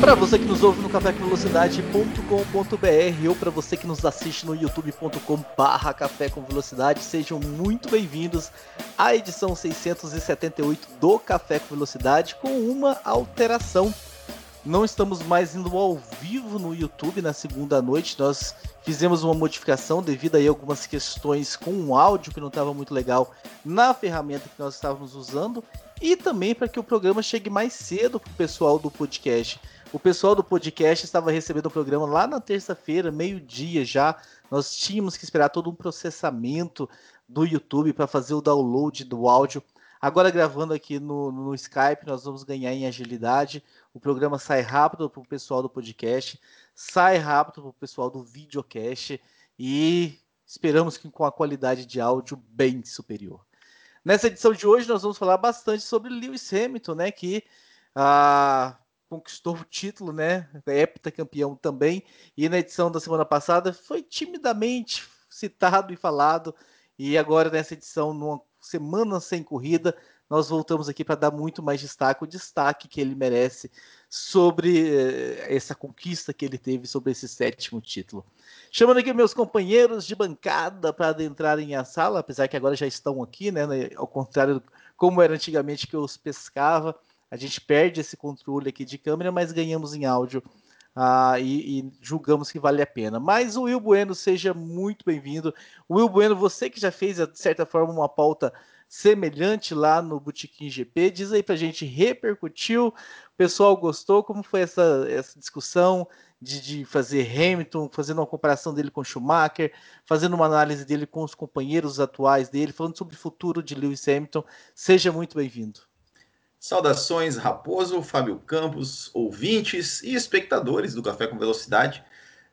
Para você que nos ouve no cafécomvelocidade.com.br ou para você que nos assiste no youtube.com/barra Café com Velocidade, sejam muito bem-vindos à edição 678 do Café com Velocidade com uma alteração. Não estamos mais indo ao vivo no YouTube na segunda noite. Nós fizemos uma modificação devido a algumas questões com o áudio que não estava muito legal na ferramenta que nós estávamos usando e também para que o programa chegue mais cedo para o pessoal do podcast. O pessoal do podcast estava recebendo o programa lá na terça-feira, meio-dia já. Nós tínhamos que esperar todo um processamento do YouTube para fazer o download do áudio. Agora, gravando aqui no, no Skype, nós vamos ganhar em agilidade. O programa sai rápido para o pessoal do podcast, sai rápido para o pessoal do videocast e esperamos que com a qualidade de áudio bem superior. Nessa edição de hoje nós vamos falar bastante sobre Lewis Hamilton, né, que ah, conquistou o título, né, heptacampeão também, e na edição da semana passada foi timidamente citado e falado, e agora nessa edição, numa semana sem corrida, nós voltamos aqui para dar muito mais destaque, o destaque que ele merece sobre eh, essa conquista que ele teve sobre esse sétimo título. Chamando aqui meus companheiros de bancada para adentrarem a sala, apesar que agora já estão aqui, né? Ao contrário como era antigamente que eu os pescava, a gente perde esse controle aqui de câmera, mas ganhamos em áudio ah, e, e, julgamos que vale a pena. Mas o Will Bueno, seja muito bem-vindo. Will Bueno, você que já fez, de certa forma, uma pauta semelhante lá no Botequim GP. Diz aí pra gente, repercutiu? O pessoal gostou? Como foi essa, essa discussão de, de fazer Hamilton, fazendo uma comparação dele com Schumacher, fazendo uma análise dele com os companheiros atuais dele, falando sobre o futuro de Lewis Hamilton? Seja muito bem-vindo. Saudações, Raposo, Fábio Campos, ouvintes e espectadores do Café com Velocidade.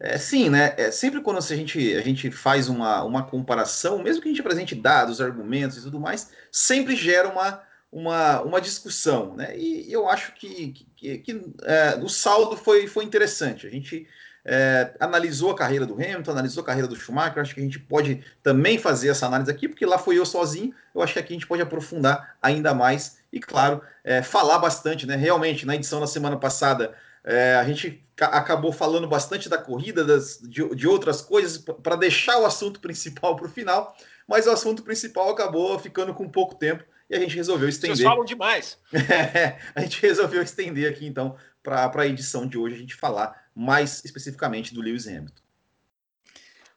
É, sim, né? É, sempre quando a gente, a gente faz uma, uma comparação, mesmo que a gente apresente dados, argumentos e tudo mais, sempre gera uma, uma, uma discussão, né? E eu acho que, que, que é, o saldo foi, foi interessante. A gente é, analisou a carreira do Hamilton, analisou a carreira do Schumacher. Acho que a gente pode também fazer essa análise aqui, porque lá foi eu sozinho. Eu acho que aqui a gente pode aprofundar ainda mais e, claro, é, falar bastante, né? Realmente, na edição da semana passada é, a gente acabou falando bastante da corrida, das, de, de outras coisas, para deixar o assunto principal para o final, mas o assunto principal acabou ficando com pouco tempo e a gente resolveu estender. Vocês falam demais. É, a gente resolveu estender aqui, então, para a edição de hoje, a gente falar mais especificamente do Lewis Hamilton.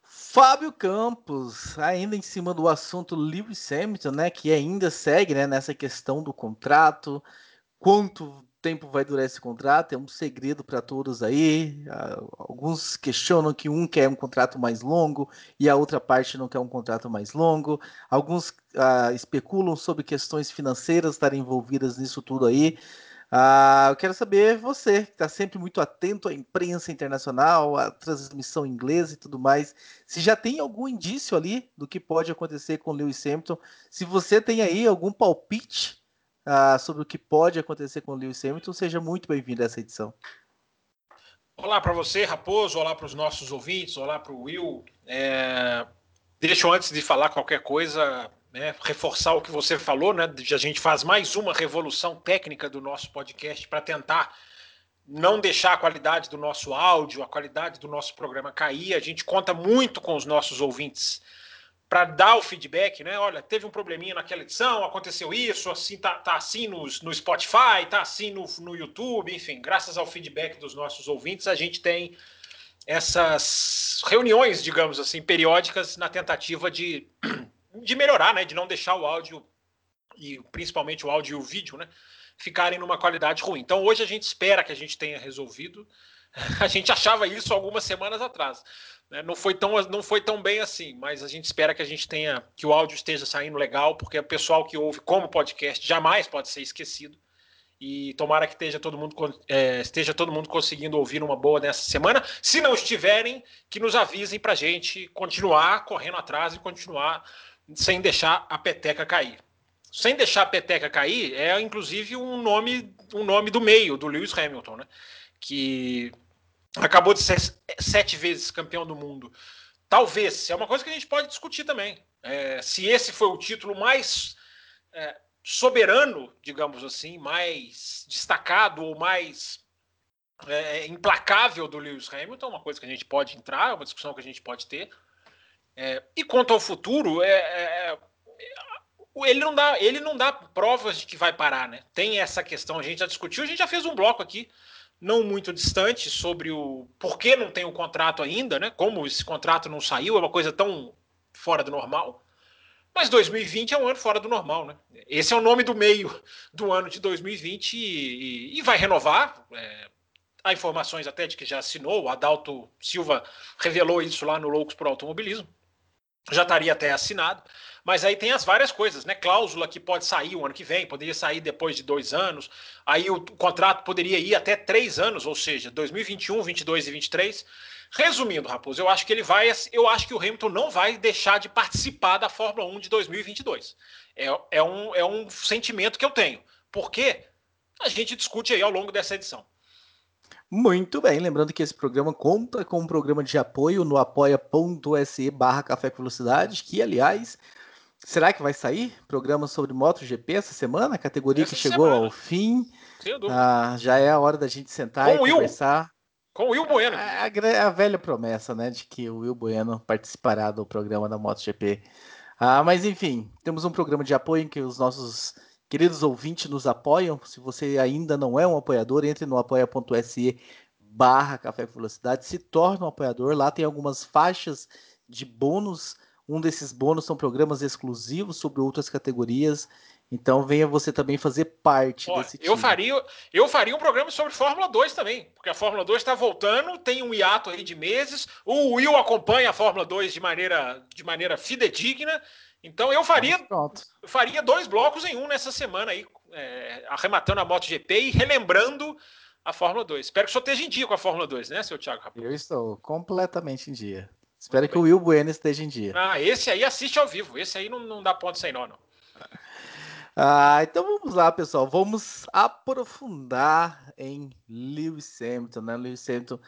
Fábio Campos, ainda em cima do assunto Lewis Hamilton, né, que ainda segue né, nessa questão do contrato, quanto tempo vai durar esse contrato, é um segredo para todos aí. Ah, alguns questionam que um quer um contrato mais longo e a outra parte não quer um contrato mais longo. Alguns ah, especulam sobre questões financeiras estarem envolvidas nisso tudo aí. Ah, eu quero saber você, que está sempre muito atento à imprensa internacional, à transmissão inglesa e tudo mais, se já tem algum indício ali do que pode acontecer com Lewis Hamilton, se você tem aí algum palpite uh, sobre o que pode acontecer com o Lewis Hamilton, seja muito bem-vindo a essa edição. Olá para você, Raposo, olá para os nossos ouvintes, olá para o Will. É... Deixa eu, antes de falar qualquer coisa, né, reforçar o que você falou, né? De a gente faz mais uma revolução técnica do nosso podcast para tentar não deixar a qualidade do nosso áudio, a qualidade do nosso programa cair. A gente conta muito com os nossos ouvintes para dar o feedback, né? Olha, teve um probleminha naquela edição, aconteceu isso, assim tá, tá assim no, no Spotify, tá assim no, no YouTube, enfim, graças ao feedback dos nossos ouvintes, a gente tem essas reuniões, digamos assim, periódicas na tentativa de, de melhorar, né? De não deixar o áudio e principalmente o áudio e o vídeo, né? Ficarem numa qualidade ruim. Então hoje a gente espera que a gente tenha resolvido. A gente achava isso algumas semanas atrás. Né? Não, foi tão, não foi tão bem assim, mas a gente espera que a gente tenha, que o áudio esteja saindo legal, porque o pessoal que ouve como podcast jamais pode ser esquecido. E tomara que esteja todo mundo, é, esteja todo mundo conseguindo ouvir uma boa nessa semana. Se não estiverem, que nos avisem para a gente continuar correndo atrás e continuar sem deixar a peteca cair. sem deixar a peteca cair, é inclusive um nome, um nome do meio, do Lewis Hamilton, né? Que acabou de ser sete vezes campeão do mundo. Talvez, é uma coisa que a gente pode discutir também. É, se esse foi o título mais é, soberano, digamos assim, mais destacado ou mais é, implacável do Lewis Hamilton, uma coisa que a gente pode entrar, uma discussão que a gente pode ter. É, e quanto ao futuro, é, é, é, ele não dá, ele não dá provas de que vai parar, né? Tem essa questão, a gente já discutiu, a gente já fez um bloco aqui, não muito distante, sobre o por que não tem o contrato ainda, né? Como esse contrato não saiu, é uma coisa tão fora do normal. Mas 2020 é um ano fora do normal, né? Esse é o nome do meio do ano de 2020 e, e, e vai renovar. É, há informações até de que já assinou, o Adalto Silva revelou isso lá no Loucos por Automobilismo. Já estaria até assinado. Mas aí tem as várias coisas, né? Cláusula que pode sair o ano que vem, poderia sair depois de dois anos. Aí o contrato poderia ir até três anos, ou seja, 2021, 22 e 23. Resumindo, Raposo, eu acho que ele vai, eu acho que o Hamilton não vai deixar de participar da Fórmula 1 de 2022. É, é, um, é um sentimento que eu tenho. Porque a gente discute aí ao longo dessa edição. Muito bem, lembrando que esse programa conta com um programa de apoio no apoia.se barra Café com Velocidade, que, aliás, será que vai sair programa sobre MotoGP essa semana? Categoria essa que chegou semana. ao fim. Ah, já é a hora da gente sentar com e conversar. Com o Will Bueno. A, a, a, velha promessa, né, de que o Will Bueno participará do programa da MotoGP. Ah, mas enfim, temos um programa de apoio em que os nossos queridos ouvintes nos apoiam. Se você ainda não é um apoiador, entre no apoia.se barra Café Velocidade, se torne um apoiador. Lá tem algumas faixas de bônus. Um desses bônus são programas exclusivos sobre outras categorias. Então venha você também fazer parte Ó, desse time. Eu faria, eu faria um programa sobre Fórmula 2 também, porque a Fórmula 2 está voltando, tem um hiato aí de meses. O Will acompanha a Fórmula 2 de maneira, de maneira fidedigna. Então eu faria, eu faria dois blocos em um nessa semana aí, é, arrematando a MotoGP e relembrando a Fórmula 2. Espero que o senhor esteja em dia com a Fórmula 2, né, seu Thiago Eu estou completamente em dia. Espero que o Will Bueno esteja em dia. Ah, esse aí assiste ao vivo. Esse aí não, não dá ponto sem nó, não. Ah, então vamos lá, pessoal. Vamos aprofundar em Lewis Hamilton, né? Lewis Hamilton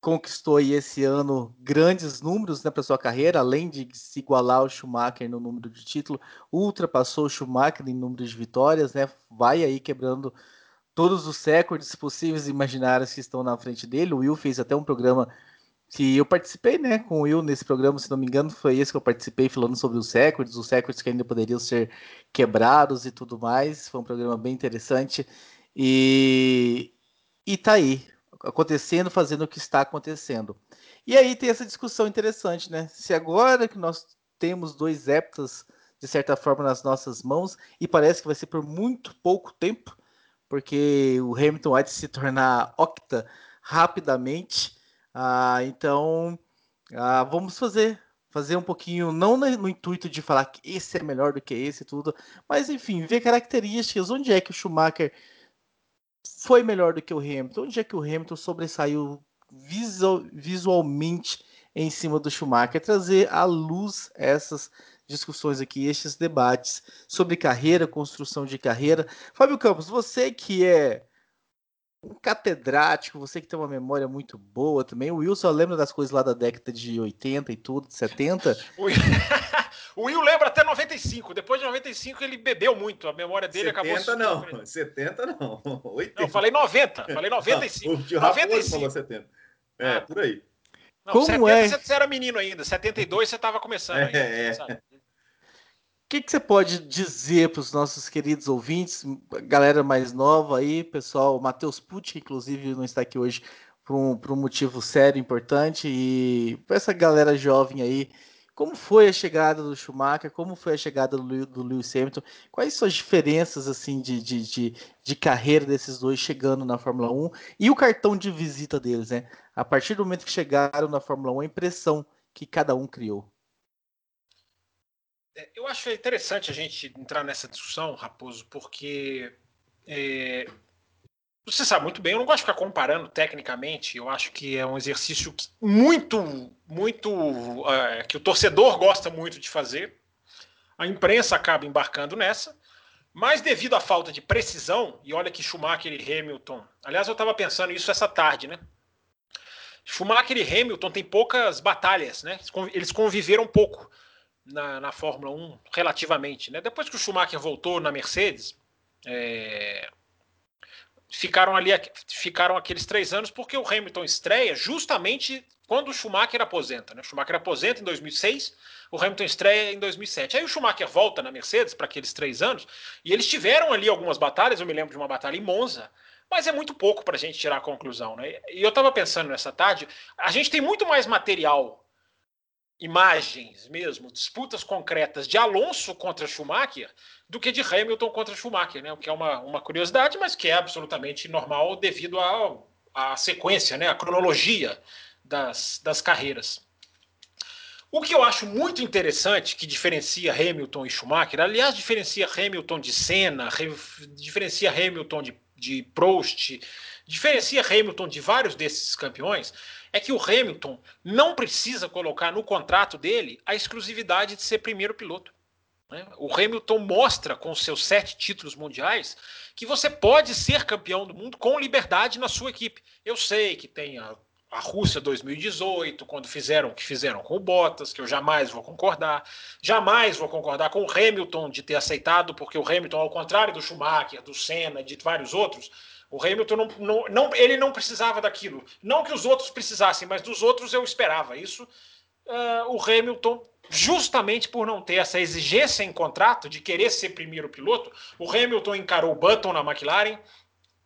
conquistou aí esse ano grandes números né, para sua carreira, além de se igualar ao Schumacher no número de título, ultrapassou o Schumacher em número de vitórias, né? Vai aí quebrando todos os recordes possíveis e imaginários que estão na frente dele. O Will fez até um programa que eu participei, né, com o Will nesse programa, se não me engano, foi esse que eu participei falando sobre os recordes, os recordes que ainda poderiam ser quebrados e tudo mais. Foi um programa bem interessante. E, e tá aí, acontecendo, fazendo o que está acontecendo. E aí tem essa discussão interessante, né? Se agora que nós temos dois heptas, de certa forma, nas nossas mãos, e parece que vai ser por muito pouco tempo, porque o Hamilton vai se tornar octa rapidamente ah, então, ah, vamos fazer fazer um pouquinho, não no intuito de falar que esse é melhor do que esse tudo, mas enfim, ver características, onde é que o Schumacher foi melhor do que o Hamilton, onde é que o Hamilton sobressaiu visual, visualmente em cima do Schumacher, trazer à luz essas discussões aqui, estes debates sobre carreira, construção de carreira. Fábio Campos, você que é um catedrático, você que tem uma memória muito boa também. O Will só lembra das coisas lá da década de 80 e tudo, de 70. o Will lembra até 95. Depois de 95 ele bebeu muito. A memória dele 70 acabou... 70 não, 70 não. 80. Não, falei 90. Falei 95. Não, o 95. falou 70. É, ah. por aí. Não, Como 70 é? você era menino ainda. 72 você estava começando ainda. É, é que, que você pode dizer para os nossos queridos ouvintes, galera mais nova aí, pessoal, Matheus Pucci, inclusive, não está aqui hoje por um, por um motivo sério, importante, e para essa galera jovem aí, como foi a chegada do Schumacher, como foi a chegada do, do Lewis Hamilton, quais são as diferenças assim de, de, de, de carreira desses dois chegando na Fórmula 1 e o cartão de visita deles, né? A partir do momento que chegaram na Fórmula 1, a impressão que cada um criou. É, eu acho interessante a gente entrar nessa discussão, Raposo, porque é, você sabe muito bem, eu não gosto de ficar comparando tecnicamente, eu acho que é um exercício muito, muito. É, que o torcedor gosta muito de fazer. A imprensa acaba embarcando nessa, mas devido à falta de precisão, e olha que Schumacher e Hamilton. Aliás, eu estava pensando isso essa tarde, né? Schumacher e Hamilton têm poucas batalhas, né? Eles conviveram pouco na, na Fórmula 1, relativamente. Né? Depois que o Schumacher voltou na Mercedes, é, ficaram ali ficaram aqueles três anos porque o Hamilton estreia justamente quando o Schumacher aposenta. Né? O Schumacher aposenta em 2006, o Hamilton estreia em 2007. Aí o Schumacher volta na Mercedes para aqueles três anos e eles tiveram ali algumas batalhas. Eu me lembro de uma batalha em Monza, mas é muito pouco para a gente tirar a conclusão. Né? E eu estava pensando nessa tarde, a gente tem muito mais material imagens mesmo, disputas concretas de Alonso contra Schumacher do que de Hamilton contra Schumacher, né? O que é uma, uma curiosidade, mas que é absolutamente normal devido à sequência, né? A cronologia das, das carreiras. O que eu acho muito interessante, que diferencia Hamilton e Schumacher, aliás, diferencia Hamilton de Senna, diferencia Hamilton de, de Prost, diferencia Hamilton de vários desses campeões, é que o Hamilton não precisa colocar no contrato dele a exclusividade de ser primeiro piloto. Né? O Hamilton mostra com seus sete títulos mundiais que você pode ser campeão do mundo com liberdade na sua equipe. Eu sei que tem a, a Rússia 2018, quando fizeram o que fizeram com o Bottas, que eu jamais vou concordar. Jamais vou concordar com o Hamilton de ter aceitado, porque o Hamilton, ao contrário do Schumacher, do Senna, de vários outros, o Hamilton não, não, não, ele não precisava daquilo. Não que os outros precisassem, mas dos outros eu esperava. Isso, uh, o Hamilton, justamente por não ter essa exigência em contrato de querer ser primeiro piloto, o Hamilton encarou o Button na McLaren.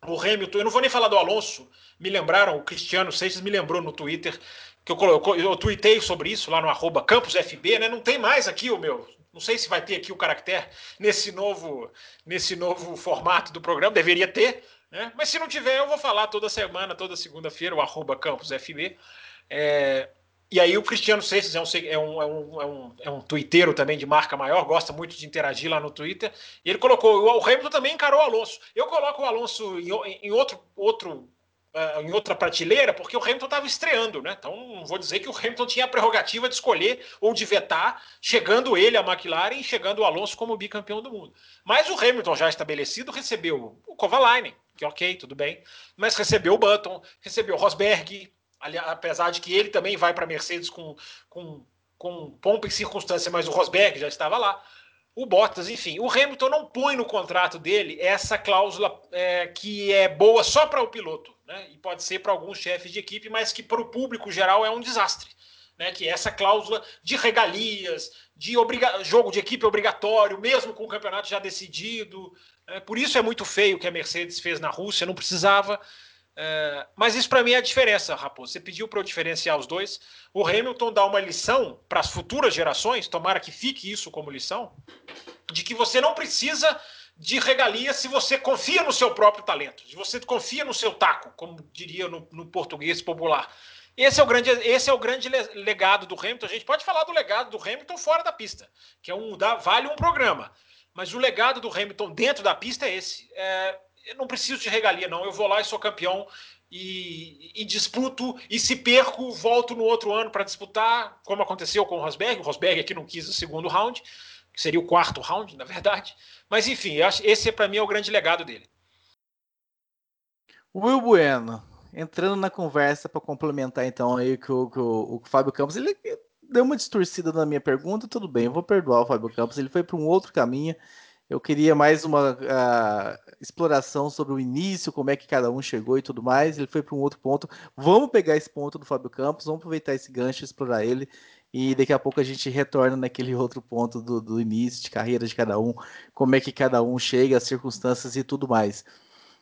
O Hamilton, eu não vou nem falar do Alonso, me lembraram, o Cristiano Seixas me lembrou no Twitter, que eu, eu, eu tuitei sobre isso lá no arroba campusfb, né? Não tem mais aqui o meu. Não sei se vai ter aqui o caractere nesse novo, nesse novo formato do programa, deveria ter, né? Mas se não tiver, eu vou falar toda semana, toda segunda-feira, o arroba campusfb. É, e aí o Cristiano Seixas é um, é, um, é, um, é, um, é um twitteiro também de marca maior, gosta muito de interagir lá no Twitter. E ele colocou, o Hamilton também encarou o Alonso. Eu coloco o Alonso em, em outro, outro uh, em outra prateleira, porque o Hamilton estava estreando, né? Então não vou dizer que o Hamilton tinha a prerrogativa de escolher ou de vetar, chegando ele a McLaren e chegando o Alonso como bicampeão do mundo. Mas o Hamilton já estabelecido recebeu o Kovalainen, que ok, tudo bem, mas recebeu o Button, recebeu o Rosberg, ali, apesar de que ele também vai para a Mercedes com, com, com pompa e circunstância, mas o Rosberg já estava lá o Bottas, enfim, o Hamilton não põe no contrato dele essa cláusula é, que é boa só para o piloto, né? E pode ser para alguns chefes de equipe, mas que para o público geral é um desastre. Né, que essa cláusula de regalias, de jogo de equipe obrigatório, mesmo com o campeonato já decidido. É, por isso é muito feio o que a Mercedes fez na Rússia, não precisava. É, mas isso para mim é a diferença, Raposo. Você pediu para eu diferenciar os dois. O Hamilton dá uma lição para as futuras gerações, tomara que fique isso como lição, de que você não precisa de regalia se você confia no seu próprio talento, se você confia no seu taco, como diria no, no português popular. Esse é, o grande, esse é o grande legado do Hamilton. A gente pode falar do legado do Hamilton fora da pista, que é um dá, vale um programa. Mas o legado do Hamilton dentro da pista é esse. É, eu não preciso de regalia, não. Eu vou lá e sou campeão e, e disputo, e se perco, volto no outro ano para disputar, como aconteceu com o Rosberg. O Rosberg aqui não quis o segundo round, que seria o quarto round, na verdade. Mas enfim, esse para mim é o grande legado dele. Will Bueno, entrando na conversa para complementar então aí que o, que o, o Fábio Campos, ele deu uma distorcida na minha pergunta, tudo bem, eu vou perdoar o Fábio Campos, ele foi para um outro caminho. Eu queria mais uma uh, exploração sobre o início, como é que cada um chegou e tudo mais. Ele foi para um outro ponto. Vamos pegar esse ponto do Fábio Campos, vamos aproveitar esse gancho, explorar ele. E daqui a pouco a gente retorna naquele outro ponto do, do início de carreira de cada um, como é que cada um chega, as circunstâncias e tudo mais.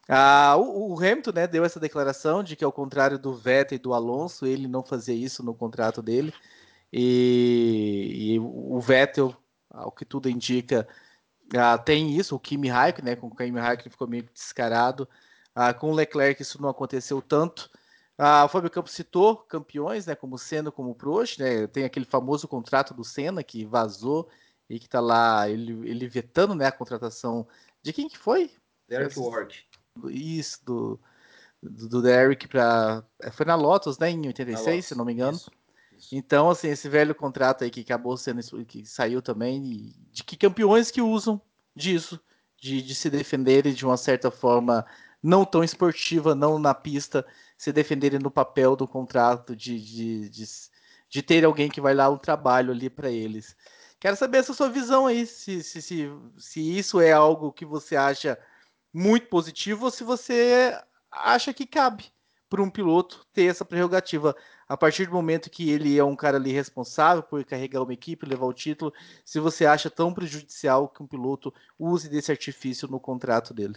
Ah, o, o, Hamilton né, deu essa declaração de que, ao contrário do Vettel e do Alonso, ele não fazia isso no contrato dele. E, e o Vettel, ao que tudo indica, ah, tem isso, o Kimi Raikkonen, né? Com o Kimi Raikkonen ficou meio descarado. Ah, com o Leclerc isso não aconteceu tanto. Ah, o Fábio Campos citou campeões, né? Como Senna, como Prost, né? Tem aquele famoso contrato do Senna que vazou e que tá lá ele, ele vetando, né? A contratação de quem que foi? Derek Ward. Isso, do, do, do Derek para é, foi na Lotus, né? Em 86, se não me engano. Isso. Então, assim, esse velho contrato aí que acabou sendo que saiu também, de que campeões que usam disso, de, de se defenderem de uma certa forma não tão esportiva, não na pista, se defenderem no papel do contrato, de, de, de, de ter alguém que vai lá um trabalho ali para eles. Quero saber essa sua visão aí, se, se, se, se isso é algo que você acha muito positivo ou se você acha que cabe para um piloto ter essa prerrogativa a partir do momento que ele é um cara ali responsável por carregar uma equipe, levar o título, se você acha tão prejudicial que um piloto use desse artifício no contrato dele.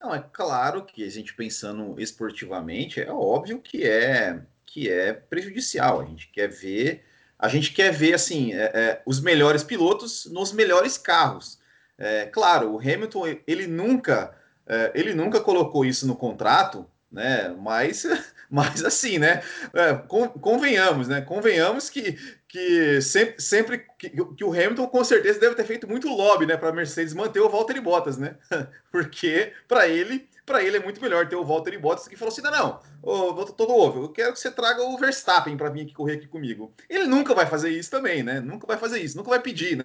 Não, é claro que a gente pensando esportivamente, é óbvio que é que é prejudicial. A gente quer ver, a gente quer ver assim é, é, os melhores pilotos nos melhores carros. É, claro, o Hamilton ele nunca é, ele nunca colocou isso no contrato, né? Mas mas assim, né? É, convenhamos, né? Convenhamos que, que sempre, sempre que, que, o Hamilton com certeza deve ter feito muito lobby, né, para a Mercedes manter o Valtteri Bottas, né? Porque para ele, para ele é muito melhor ter o Valtteri Bottas que falou assim: "Não, não, ô, todo ovo, eu quero que você traga o Verstappen para vir aqui correr aqui comigo". Ele nunca vai fazer isso também, né? Nunca vai fazer isso, nunca vai pedir, né,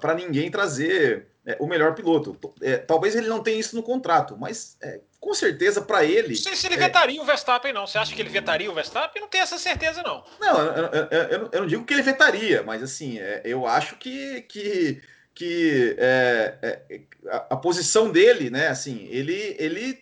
para ninguém trazer é, o melhor piloto. É, talvez ele não tenha isso no contrato, mas é, com certeza para ele. Não sei se ele é vetaria o Verstappen, não. Você acha que ele vetaria o Verstappen? Não tenho essa certeza, não. Não, eu, eu, eu, eu não digo que ele vetaria, mas assim, é, eu acho que. que que a, a posição dele, né? Assim, ele, ele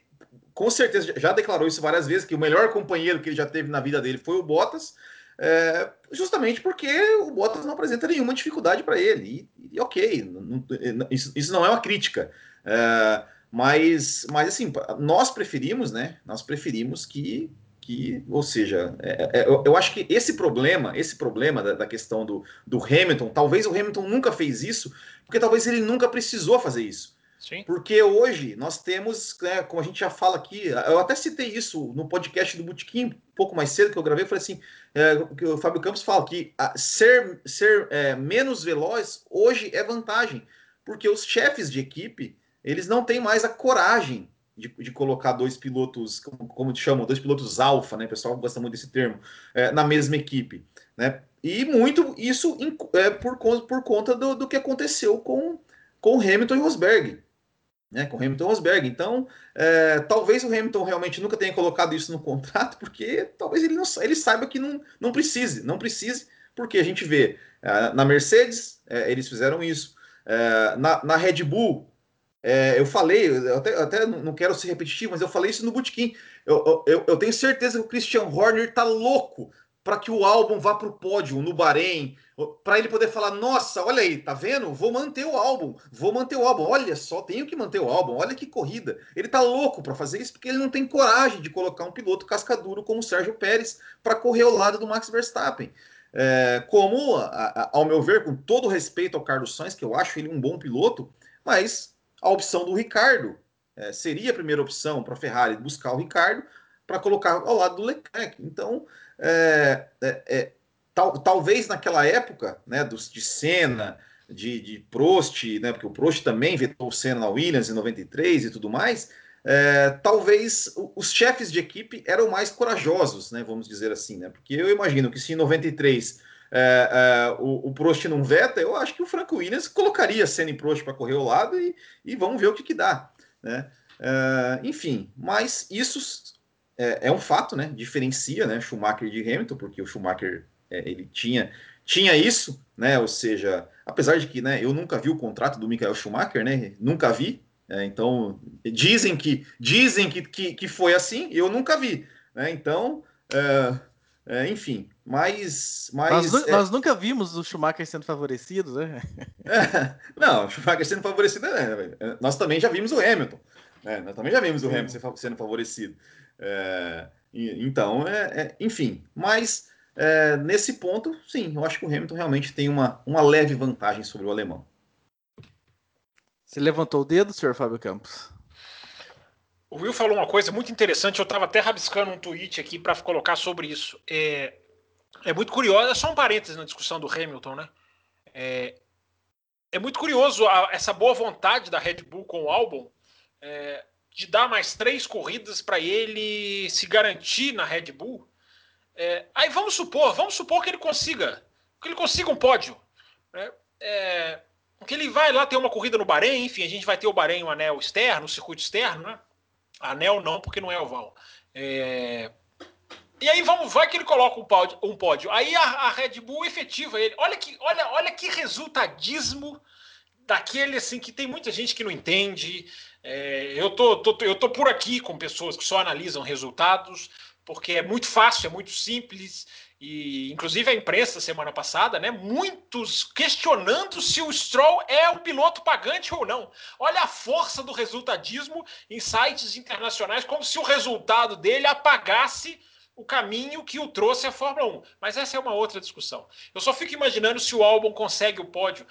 com certeza já declarou isso várias vezes que o melhor companheiro que ele já teve na vida dele foi o Bottas é, justamente porque o Bottas não apresenta nenhuma dificuldade para ele. E, e ok, não, isso, isso, não é uma crítica. É, mas, mas assim, nós preferimos, né? Nós preferimos que, que ou seja, é, é, eu, eu, acho que esse problema, esse problema da, da, questão do, do Hamilton, talvez o Hamilton nunca fez isso, porque talvez ele nunca precisou fazer isso. Sim. Porque hoje nós temos, né, como a gente já fala aqui, eu até citei isso no podcast do Botequim, um pouco mais cedo que eu gravei, eu falei assim, é, que o Fábio Campos fala que a, ser, ser é, menos veloz hoje é vantagem, porque os chefes de equipe, eles não têm mais a coragem de, de colocar dois pilotos, como, como te chamam, dois pilotos alfa, né, o pessoal gosta muito desse termo, é, na mesma equipe, né, e muito isso é, por, por conta do, do que aconteceu com, com Hamilton e Rosberg, né, com Hamilton Rosberg. Então, é, talvez o Hamilton realmente nunca tenha colocado isso no contrato, porque talvez ele, não, ele saiba que não, não precise, não precise, porque a gente vê é, na Mercedes, é, eles fizeram isso, é, na, na, Red Bull, é, eu falei, eu até, até, não quero ser repetitivo, mas eu falei isso no Bootkin. Eu, eu, eu tenho certeza que o Christian Horner tá louco para que o álbum vá para o pódio no Bahrein, para ele poder falar: nossa, olha aí, tá vendo? Vou manter o álbum, vou manter o álbum. Olha só, tenho que manter o álbum. Olha que corrida. Ele tá louco para fazer isso porque ele não tem coragem de colocar um piloto cascaduro como o Sérgio Pérez para correr ao lado do Max Verstappen. É, como, a, a, ao meu ver, com todo respeito ao Carlos Sainz, que eu acho ele um bom piloto, mas a opção do Ricardo é, seria a primeira opção para a Ferrari buscar o Ricardo para colocar ao lado do Leclerc. Então, é, é, é, tal, talvez naquela época, né, dos, de Senna, de, de Prost, né, porque o Prost também vetou o Senna na Williams em 93 e tudo mais, é, talvez os chefes de equipe eram mais corajosos, né, vamos dizer assim, né, porque eu imagino que se em 93 é, é, o, o, Prost não veta, eu acho que o Franco Williams colocaria Senna e Prost para correr ao lado e, e vamos ver o que, que dá, né? É, enfim, mas isso é, é, um fato, né? Diferencia, né? Schumacher de Hamilton, porque o Schumacher é, ele tinha tinha isso, né? Ou seja, apesar de que, né? Eu nunca vi o contrato do Michael Schumacher, né? Nunca vi. É, então dizem que dizem que, que, que, foi assim, eu nunca vi, né? Então, é, é, enfim, mas, mas nós, nós, nunca vimos o Schumacher sendo favorecido, né? não, o Schumacher sendo favorecido, né? Nós também já vimos o Hamilton. Né? Nós também já vimos o Hamilton sendo favorecido. É, então, é, é, enfim, mas é, nesse ponto, sim, eu acho que o Hamilton realmente tem uma, uma leve vantagem sobre o alemão. Você levantou o dedo, senhor Fábio Campos? O Will falou uma coisa muito interessante, eu estava até rabiscando um tweet aqui para colocar sobre isso. É, é muito curioso, é só um parênteses na discussão do Hamilton, né? É, é muito curioso a, essa boa vontade da Red Bull com o álbum. É, de dar mais três corridas para ele se garantir na Red Bull. É, aí vamos supor, vamos supor que ele consiga, que ele consiga um pódio. Né? É, que ele vai lá ter uma corrida no Bahrein, enfim, a gente vai ter o Bahrein, o anel externo, o circuito externo, né? Anel não, porque não é oval. É... E aí vamos, vai que ele coloca um pódio. Um pódio. Aí a, a, Red Bull efetiva ele. Olha que, olha, olha que resultadismo daquele assim que tem muita gente que não entende. É, eu, tô, tô, eu tô por aqui com pessoas que só analisam resultados, porque é muito fácil, é muito simples. E inclusive a imprensa semana passada, né, muitos questionando se o Stroll é um piloto pagante ou não. Olha a força do resultadismo em sites internacionais, como se o resultado dele apagasse o caminho que o trouxe à Fórmula 1. Mas essa é uma outra discussão. Eu só fico imaginando se o Albon consegue o pódio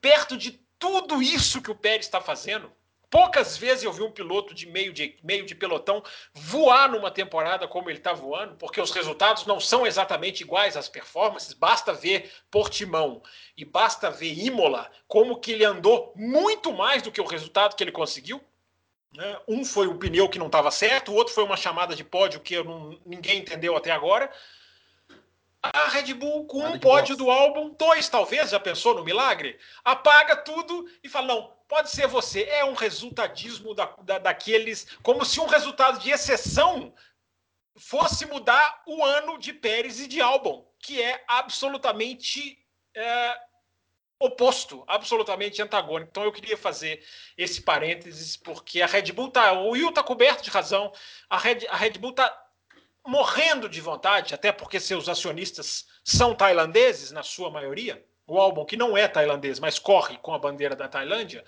perto de tudo isso que o Pérez está fazendo Poucas vezes eu vi um piloto de meio de, meio de pelotão voar numa temporada como ele está voando, porque os resultados não são exatamente iguais às performances. Basta ver Portimão e basta ver Imola, como que ele andou muito mais do que o resultado que ele conseguiu. Né? Um foi o pneu que não estava certo, o outro foi uma chamada de pódio que não, ninguém entendeu até agora. A Red Bull, com um pódio do álbum, dois talvez, já pensou no milagre? Apaga tudo e fala: não, pode ser você. É um resultadismo da, da, daqueles. Como se um resultado de exceção fosse mudar o ano de Pérez e de Albon, que é absolutamente é, oposto, absolutamente antagônico. Então eu queria fazer esse parênteses, porque a Red Bull tá. O Will tá coberto de razão. A Red, a Red Bull tá morrendo de vontade, até porque seus acionistas são tailandeses, na sua maioria o álbum que não é tailandês, mas corre com a bandeira da Tailândia,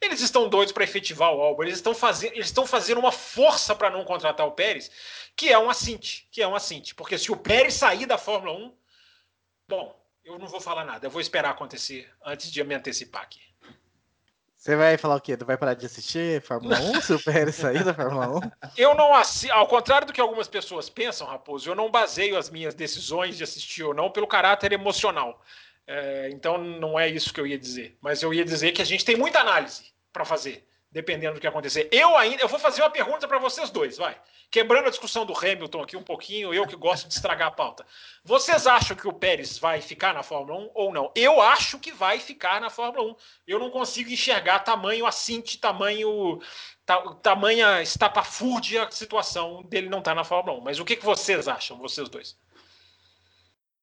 eles estão doidos para efetivar o álbum. Eles estão fazendo, eles estão fazendo uma força para não contratar o Pérez, que é um assinte, que é um assinte, porque se o Pérez sair da Fórmula 1, bom, eu não vou falar nada, eu vou esperar acontecer antes de me antecipar aqui. Você vai falar o quê? Tu vai parar de assistir Fórmula 1 se o Pérez sair da Fórmula 1? Eu não assisto, ao contrário do que algumas pessoas pensam, Raposo, eu não baseio as minhas decisões de assistir ou não pelo caráter emocional. É, então não é isso que eu ia dizer. Mas eu ia dizer que a gente tem muita análise para fazer, dependendo do que acontecer. Eu ainda, eu vou fazer uma pergunta para vocês dois, vai. Quebrando a discussão do Hamilton aqui um pouquinho, eu que gosto de estragar a pauta. Vocês acham que o Pérez vai ficar na Fórmula 1 ou não? Eu acho que vai ficar na Fórmula 1. Eu não consigo enxergar tamanho assinte, tamanho ta, tamanha estapafúrdia situação dele não estar tá na Fórmula 1. Mas o que, que vocês acham, vocês dois?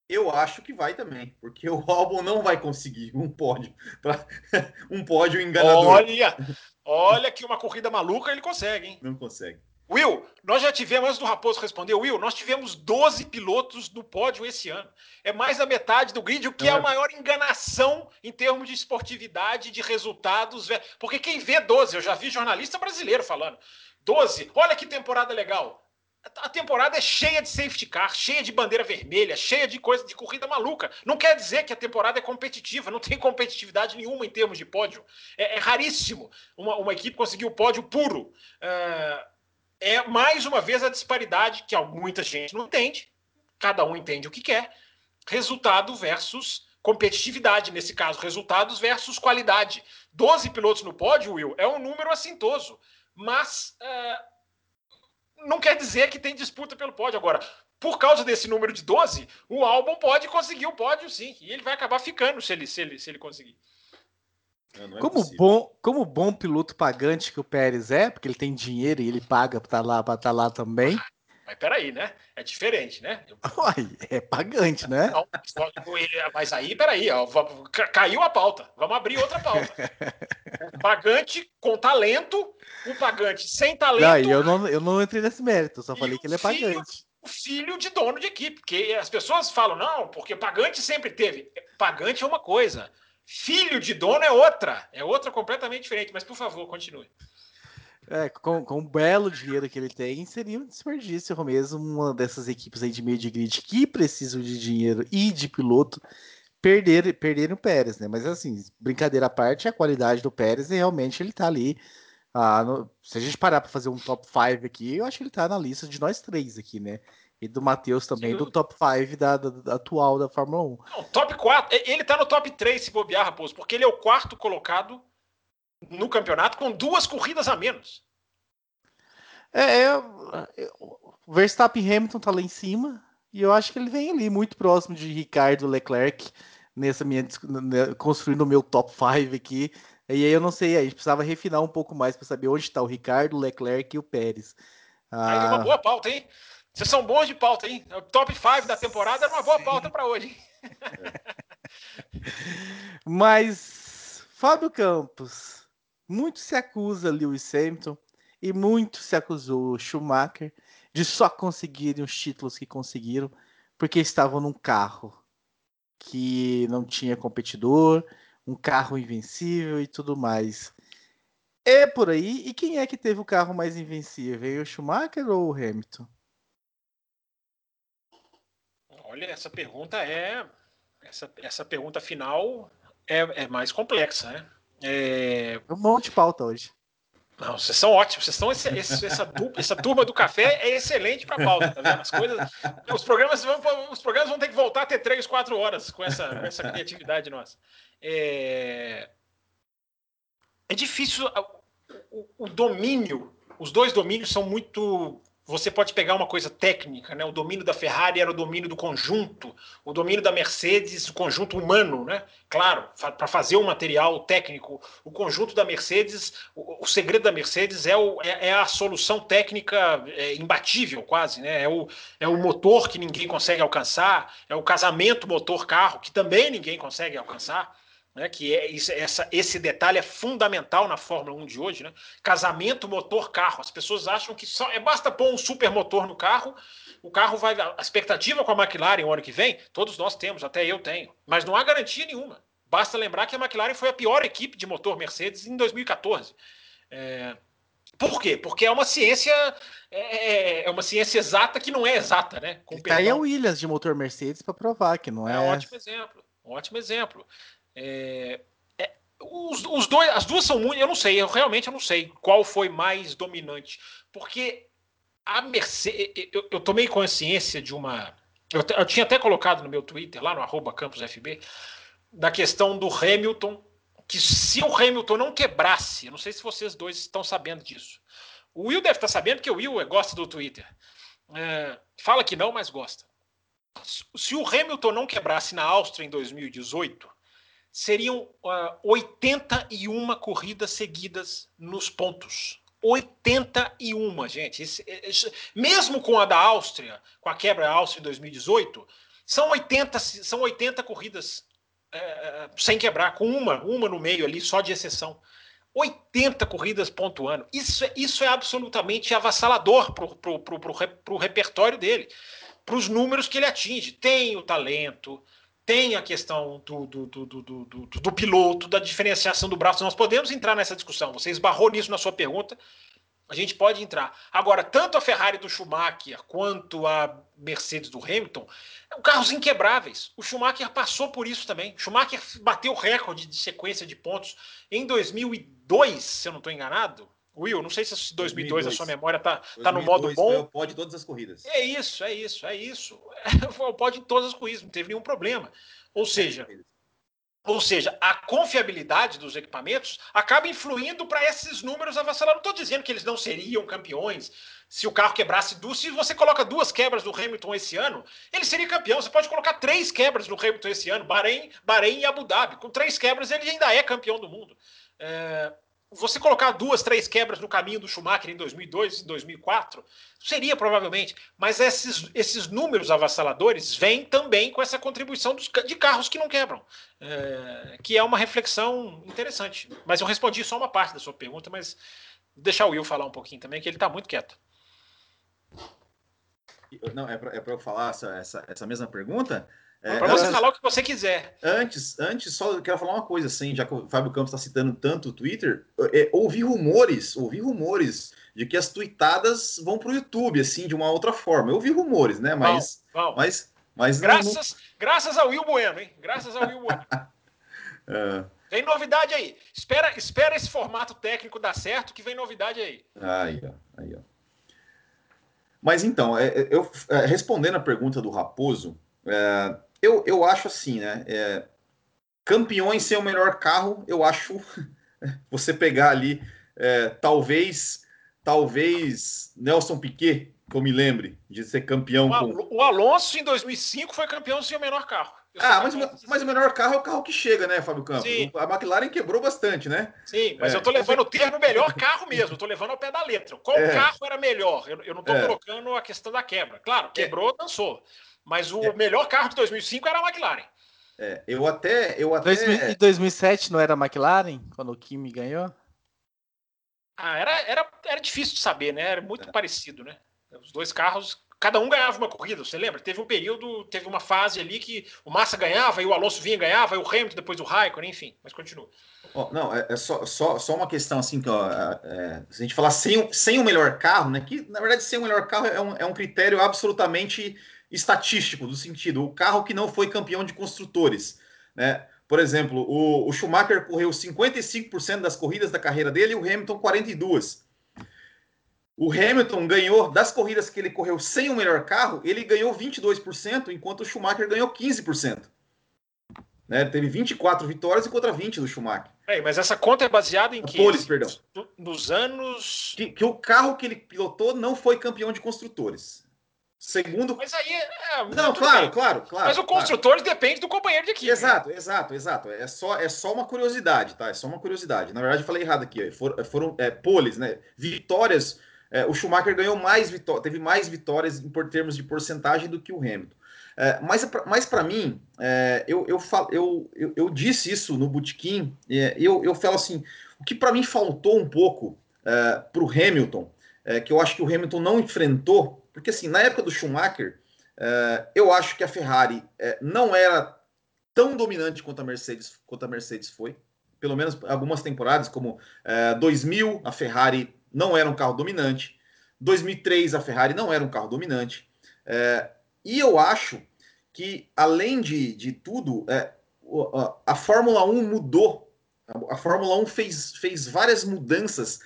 Eu acho que vai também, porque o álbum não vai conseguir um pódio, pra... um pódio enganador. Olha, olha que uma corrida maluca ele consegue, hein? Não consegue. Will, nós já tivemos, antes do Raposo responder, Will, nós tivemos 12 pilotos no pódio esse ano. É mais da metade do grid, o que é, é a maior enganação em termos de esportividade, de resultados. Porque quem vê 12, eu já vi jornalista brasileiro falando. 12, olha que temporada legal a temporada é cheia de safety car, cheia de bandeira vermelha, cheia de coisa de corrida maluca. Não quer dizer que a temporada é competitiva, não tem competitividade nenhuma em termos de pódio. É, é raríssimo uma, uma, equipe conseguir o pódio puro. É, é mais uma vez a disparidade que muita gente não entende, cada um entende o que quer. Resultado versus competitividade, nesse caso, resultados versus qualidade. 12 pilotos no pódio, Will, é um número assintoso, mas. É, não quer dizer que tem disputa pelo pódio. Agora, por causa desse número de 12, o álbum pode conseguir o pódio sim. E ele vai acabar ficando se ele, se ele, se ele conseguir. É como, bom, como bom piloto pagante que o Pérez é, porque ele tem dinheiro e ele paga para estar tá lá, para estar tá lá também. Mas peraí, né? É diferente, né? Uai, é pagante, né? Não, mas aí, peraí, ó, caiu a pauta. Vamos abrir outra pauta. O pagante com talento, o pagante sem talento. Não, eu, não, eu não entrei nesse mérito, só falei que ele é pagante. O filho de dono de equipe, porque as pessoas falam, não, porque pagante sempre teve. Pagante é uma coisa, filho de dono é outra, é outra completamente diferente. Mas por favor, continue. É, com, com o belo dinheiro que ele tem, seria um desperdício mesmo uma dessas equipes aí de meio de grid que precisam de dinheiro e de piloto perder, perderem o Pérez, né? Mas assim, brincadeira à parte, a qualidade do Pérez e realmente ele tá ali. Ah, no, se a gente parar para fazer um top 5 aqui, eu acho que ele tá na lista de nós três aqui, né? E do Matheus também, Sim. do top 5 da, da, da, atual da Fórmula 1. Não, top 4, ele tá no top 3 se bobear, Raposo, porque ele é o quarto colocado no campeonato com duas corridas a menos. É, é, o Verstappen e Hamilton tá lá em cima E eu acho que ele vem ali muito próximo de Ricardo Leclerc nessa minha construindo o meu top 5 aqui. E aí eu não sei, a gente precisava refinar um pouco mais para saber onde está o Ricardo, o Leclerc e o Pérez. Ah... Aí, uma boa pauta, hein? Vocês são bons de pauta, hein? O top 5 da temporada era uma boa pauta para hoje. Mas, Fábio Campos, muito se acusa Lewis Hamilton e muito se acusou Schumacher de só conseguirem os títulos que conseguiram porque estavam num carro que não tinha competidor, um carro invencível e tudo mais. É por aí. E quem é que teve o carro mais invencível? O Schumacher ou o Hamilton? Olha, essa pergunta é. Essa, essa pergunta final é, é mais complexa, né? É... Um monte de pauta hoje. Não, vocês são ótimos. Vocês são esse, esse, essa, essa turma do café é excelente para pauta, tá vendo? As coisas, os programas vão, os programas vão ter que voltar a ter três, quatro horas com essa, com essa criatividade nossa. É, é difícil. O, o domínio, os dois domínios são muito você pode pegar uma coisa técnica, né? O domínio da Ferrari era o domínio do conjunto, o domínio da Mercedes, o conjunto humano, né? Claro, para fazer um material técnico, o conjunto da Mercedes, o, o segredo da Mercedes é, o, é, é a solução técnica é, imbatível, quase, né? É o, é o motor que ninguém consegue alcançar, é o casamento motor-carro que também ninguém consegue alcançar né, que é isso, essa, esse detalhe é fundamental na Fórmula 1 de hoje, né? Casamento motor-carro. As pessoas acham que só é basta pôr um super motor no carro, o carro vai. A expectativa com a McLaren o ano que vem, todos nós temos, até eu tenho, mas não há garantia nenhuma. Basta lembrar que a McLaren foi a pior equipe de motor Mercedes em 2014. É, por quê? Porque é uma ciência é, é, uma ciência exata que não é exata, né? Com tá aí a Williams de motor Mercedes para provar que não é. É um ótimo exemplo. Um ótimo exemplo. É, é, os, os, dois, as duas são muito. Eu não sei, eu realmente eu não sei qual foi mais dominante. Porque a Mercedes. Eu, eu tomei consciência de uma. Eu, eu, tinha até colocado no meu Twitter, lá no arroba campusfb, da questão do Hamilton. Que se o Hamilton não quebrasse, eu não sei se vocês dois estão sabendo disso. O Will deve estar sabendo, porque o Will gosta do Twitter. É, fala que não, mas gosta. Se o Hamilton não quebrasse na Áustria em 2018, seriam uh, ah, 81 corridas seguidas nos pontos. 81, gente. Esse, esse, mesmo com a da Áustria, com a quebra da Áustria em 2018, são 80, são 80 corridas é, sem quebrar, com uma, uma no meio ali, só de exceção. 80 corridas pontuando. Isso, é, isso é absolutamente avassalador para o repertório dele, para os números que ele atinge. Tem o talento, tem a questão do, do, do, do, do, piloto, da diferenciação do braço. Nós podemos entrar nessa discussão. Você esbarrou nisso na sua pergunta. A gente pode entrar. Agora, tanto a Ferrari do Schumacher quanto a Mercedes do Hamilton são carros inquebráveis. O Schumacher passou por isso também. O Schumacher bateu recorde de sequência de pontos em 2002, se eu não estou enganado. Will, não sei se 2002, 2002. a sua memória tá, tá no modo bom. Foi o pódio de todas as corridas. É isso, é isso, é isso. Foi o pódio de todas as corridas, não teve nenhum problema. Ou seja, ou seja, a confiabilidade dos equipamentos acaba influindo para esses números avassaladores. Não estou dizendo que eles não seriam campeões se o carro quebrasse duas. Se você coloca duas quebras do Hamilton esse ano, ele seria campeão. Você pode colocar três quebras no Hamilton esse ano, Bahrein, Bahrein e Abu Dhabi. Com três quebras, ele ainda é campeão do mundo. É, você colocar duas, três quebras no caminho do Schumacher em 2002 e 2004, seria provavelmente, mas esses, esses números avassaladores vêm também com essa contribuição dos, de carros que não quebram, é, que é uma reflexão interessante. Mas eu respondi só uma parte da sua pergunta, mas deixar o Will falar um pouquinho também, que ele está muito quieto. Não, é para é eu falar essa, essa, essa mesma pergunta? É, para você falar o que você quiser. Antes, antes, só quero falar uma coisa, assim, já que o Fábio Campos está citando tanto o Twitter, é, ouvi rumores, ouvi rumores de que as tweetadas vão para o YouTube, assim, de uma outra forma. Eu ouvi rumores, né? Mas. Bom, bom. mas, mas graças, não... graças ao Will Bueno, hein? Graças ao Will Bueno. é. Vem novidade aí. Espera, espera esse formato técnico dar certo, que vem novidade aí. Aí, ó. Aí, ó. Mas então, é, eu respondendo a pergunta do Raposo, é, eu, eu acho assim, né? É, campeões sem o melhor carro, eu acho você pegar ali, é, talvez, talvez Nelson Piquet que eu me lembre de ser campeão. O, com... o Alonso em 2005 foi campeão sem o menor carro. Ah, mas, mas o menor carro é o carro que chega, né, Fábio Campos? Sim. A McLaren quebrou bastante, né? Sim, mas é. eu tô levando o termo melhor carro mesmo, eu tô levando ao pé da letra. Qual é. carro era melhor? Eu, eu não tô é. colocando a questão da quebra. Claro, é. quebrou, dançou. Mas o é. melhor carro de 2005 era a McLaren. É, eu até. Eu até... Em 2007 não era a McLaren, quando o Kimi ganhou? Ah, era, era, era difícil de saber, né? Era muito é. parecido, né? Os dois carros cada um ganhava uma corrida, você lembra? Teve um período, teve uma fase ali que o Massa ganhava e o Alonso vinha ganhava, e o Hamilton depois o Raikkonen, enfim, mas continua. Oh, não, é, é, só, só, só uma questão assim, que ó, é, se a gente falar sem, sem o melhor carro, né? Que na verdade sem o melhor carro é um, é um critério absolutamente estatístico, do sentido, o carro que não foi campeão de construtores, né? Por exemplo, o, o Schumacher correu 55% das corridas da carreira dele e o Hamilton 42%. O Hamilton ganhou, das corridas que ele correu sem o melhor carro, ele ganhou 22%, enquanto o Schumacher ganhou 15%. Né? Teve 24 vitórias contra 20 do Schumacher. É, mas essa conta é baseada em que? Poles, perdão. Nos anos. Que, que, o carro que ele pilotou não foi campeão de construtores. Segundo. Mas aí. É, não, claro, bem. claro, claro. Mas o construtor claro. depende do companheiro de equipe. Exato, né? exato, exato. É só, é só uma curiosidade, tá? É só uma curiosidade. Na verdade, eu falei errado aqui. Foram, foram é, poles, né? Vitórias é, o Schumacher ganhou mais vitórias, teve mais vitórias em por termos de porcentagem do que o Hamilton. É, mas mas para mim, é, eu, eu, falo, eu, eu, eu, disse isso no Botequim, é, eu, eu falo assim, o que para mim faltou um pouco é, para o Hamilton, é, que eu acho que o Hamilton não enfrentou, porque assim, na época do Schumacher, é, eu acho que a Ferrari não era tão dominante quanto a Mercedes, quanto a Mercedes foi, pelo menos algumas temporadas, como 2000, a Ferrari não era um carro dominante. 2003 a Ferrari não era um carro dominante. E eu acho que, além de, de tudo, a, Fórmula 1 mudou. A, Fórmula 1 fez, fez várias mudanças,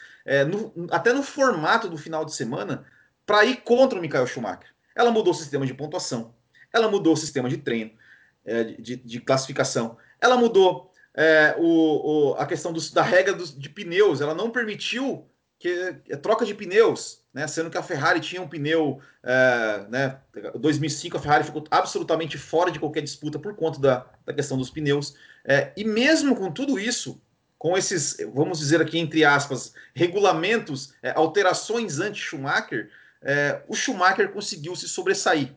no, até no formato do final de semana, para ir contra o Michael Schumacher. Ela mudou o sistema de pontuação, ela mudou o sistema de treino, é, de, de, classificação, ela mudou é, o, o, a questão dos, da regra dos, de pneus, ela não permitiu que é troca de pneus, né? Sendo que a Ferrari tinha um pneu, é, né? 2005 a Ferrari ficou absolutamente fora de qualquer disputa por conta da, da questão dos pneus. É, e mesmo com tudo isso, com esses, vamos dizer aqui entre aspas, regulamentos, é, alterações anti-Schumacher, é, o Schumacher conseguiu se sobressair.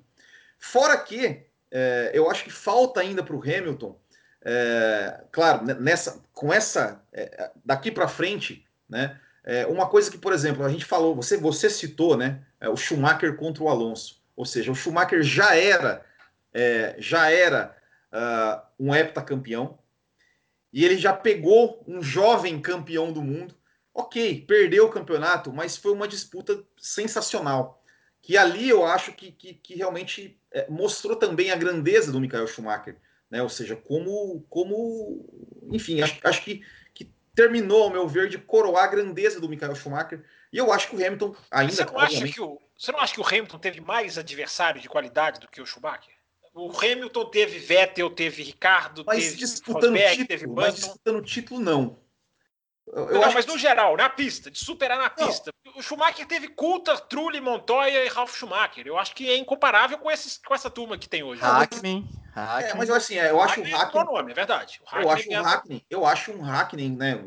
Fora que é, eu acho que falta ainda para o Hamilton, é, claro, nessa, com essa daqui para frente, né? É, uma coisa que, por exemplo, a gente falou, você, você citou, né? É, o Schumacher contra o Alonso. Ou seja, o Schumacher já era, é, já era uh, um heptacampeão e ele já pegou um jovem campeão do mundo. Ok, perdeu o campeonato, mas foi uma disputa sensacional. Que ali eu acho que, que, que realmente é, mostrou também a grandeza do Michael Schumacher. Né? Ou seja, como, como enfim, acho, acho que terminou, ao meu ver, de coroar a grandeza do Michael Schumacher. E eu acho que o Hamilton ainda. Você não, acha que o, você não acha que o Hamilton teve mais adversário de qualidade do que o Schumacher? O Hamilton teve Vettel, teve Ricardo, mas teve disputando Rosberg, título, teve Button. Mas disputando título, não. Eu não, mas no geral, na pista, de superar na pista. Não. O Schumacher teve Coulter, Trulli, Montoya e Ralf Schumacher. Eu acho que é incomparável com, esses, com essa turma que tem hoje. Hackney. É, mas eu assim, é, eu acho o Hackney. É nome, é verdade. eu acho um Hackney, eu acho um Hackney, né?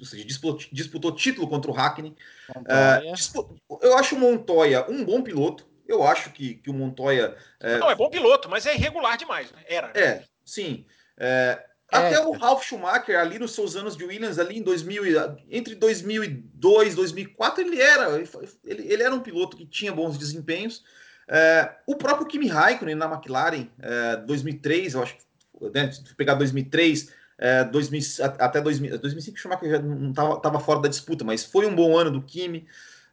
Ou seja, disputou, disputou título contra o Hackney. Uh, disputou, eu acho o Montoya um bom piloto. Eu acho que, que o Montoya. É... Não, é bom piloto, mas é irregular demais, né? Era. Né? É, sim. É, é, Até o Ralf Schumacher, ali nos seus anos de Williams, ali em 2000, entre 2002 e 2004, ele era, ele, ele, era um piloto que tinha bons desempenhos. É, o próprio Kimi Raikkonen na McLaren, é, 2003, eu acho, né, se pegar 2003, é, 2000, até 2000, 2005 o Schumacher já não estava fora da disputa, mas foi um bom ano do Kimi.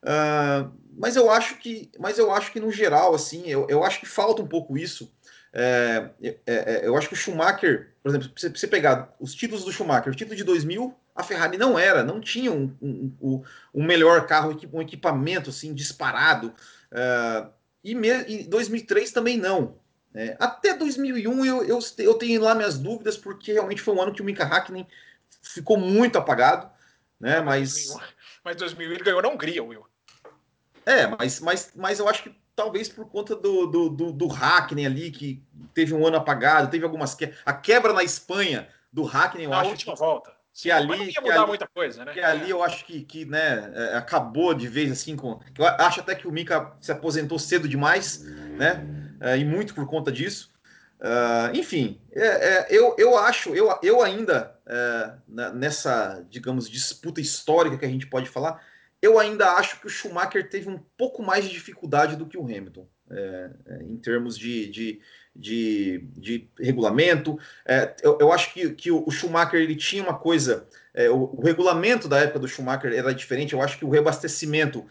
Uh, mas eu acho que, mas eu acho que no geral, assim, eu, eu acho que falta um pouco isso. É, é, é, eu acho que o Schumacher, por exemplo, se você pegar os títulos do Schumacher, o título de 2000, a Ferrari não era, não tinha um, um, um, um melhor carro, um equipamento assim disparado. Uh, e, me, e 2003 também não. É, até 2001 eu, eu, eu, tenho lá minhas dúvidas, porque realmente foi um ano que o Mika Hakkinen ficou muito apagado. Né, mas... mas 2001 ele ganhou na Hungria, Will. É, mas, mas, mas eu acho que talvez por conta do, do, do, do Hackney ali, que teve um ano apagado, teve algumas que... a quebra na Espanha do Hackney, eu na acho última que, volta. que ali não ia mudar ali, muita coisa, né? Que ali eu acho que, que né, é, acabou de vez assim com. Eu acho até que o Mika se aposentou cedo demais, né? É, e muito por conta disso. Uh, enfim, é, é, eu, eu acho, eu, eu ainda, é, nessa, digamos, disputa histórica que a gente pode falar, eu ainda acho que o Schumacher teve um pouco mais de dificuldade do que o Hamilton, é, é, em termos de, de, de, de regulamento. eu, eu acho que, que o Schumacher ele tinha uma coisa, o, o regulamento da época do Schumacher era diferente, eu acho que o reabastecimento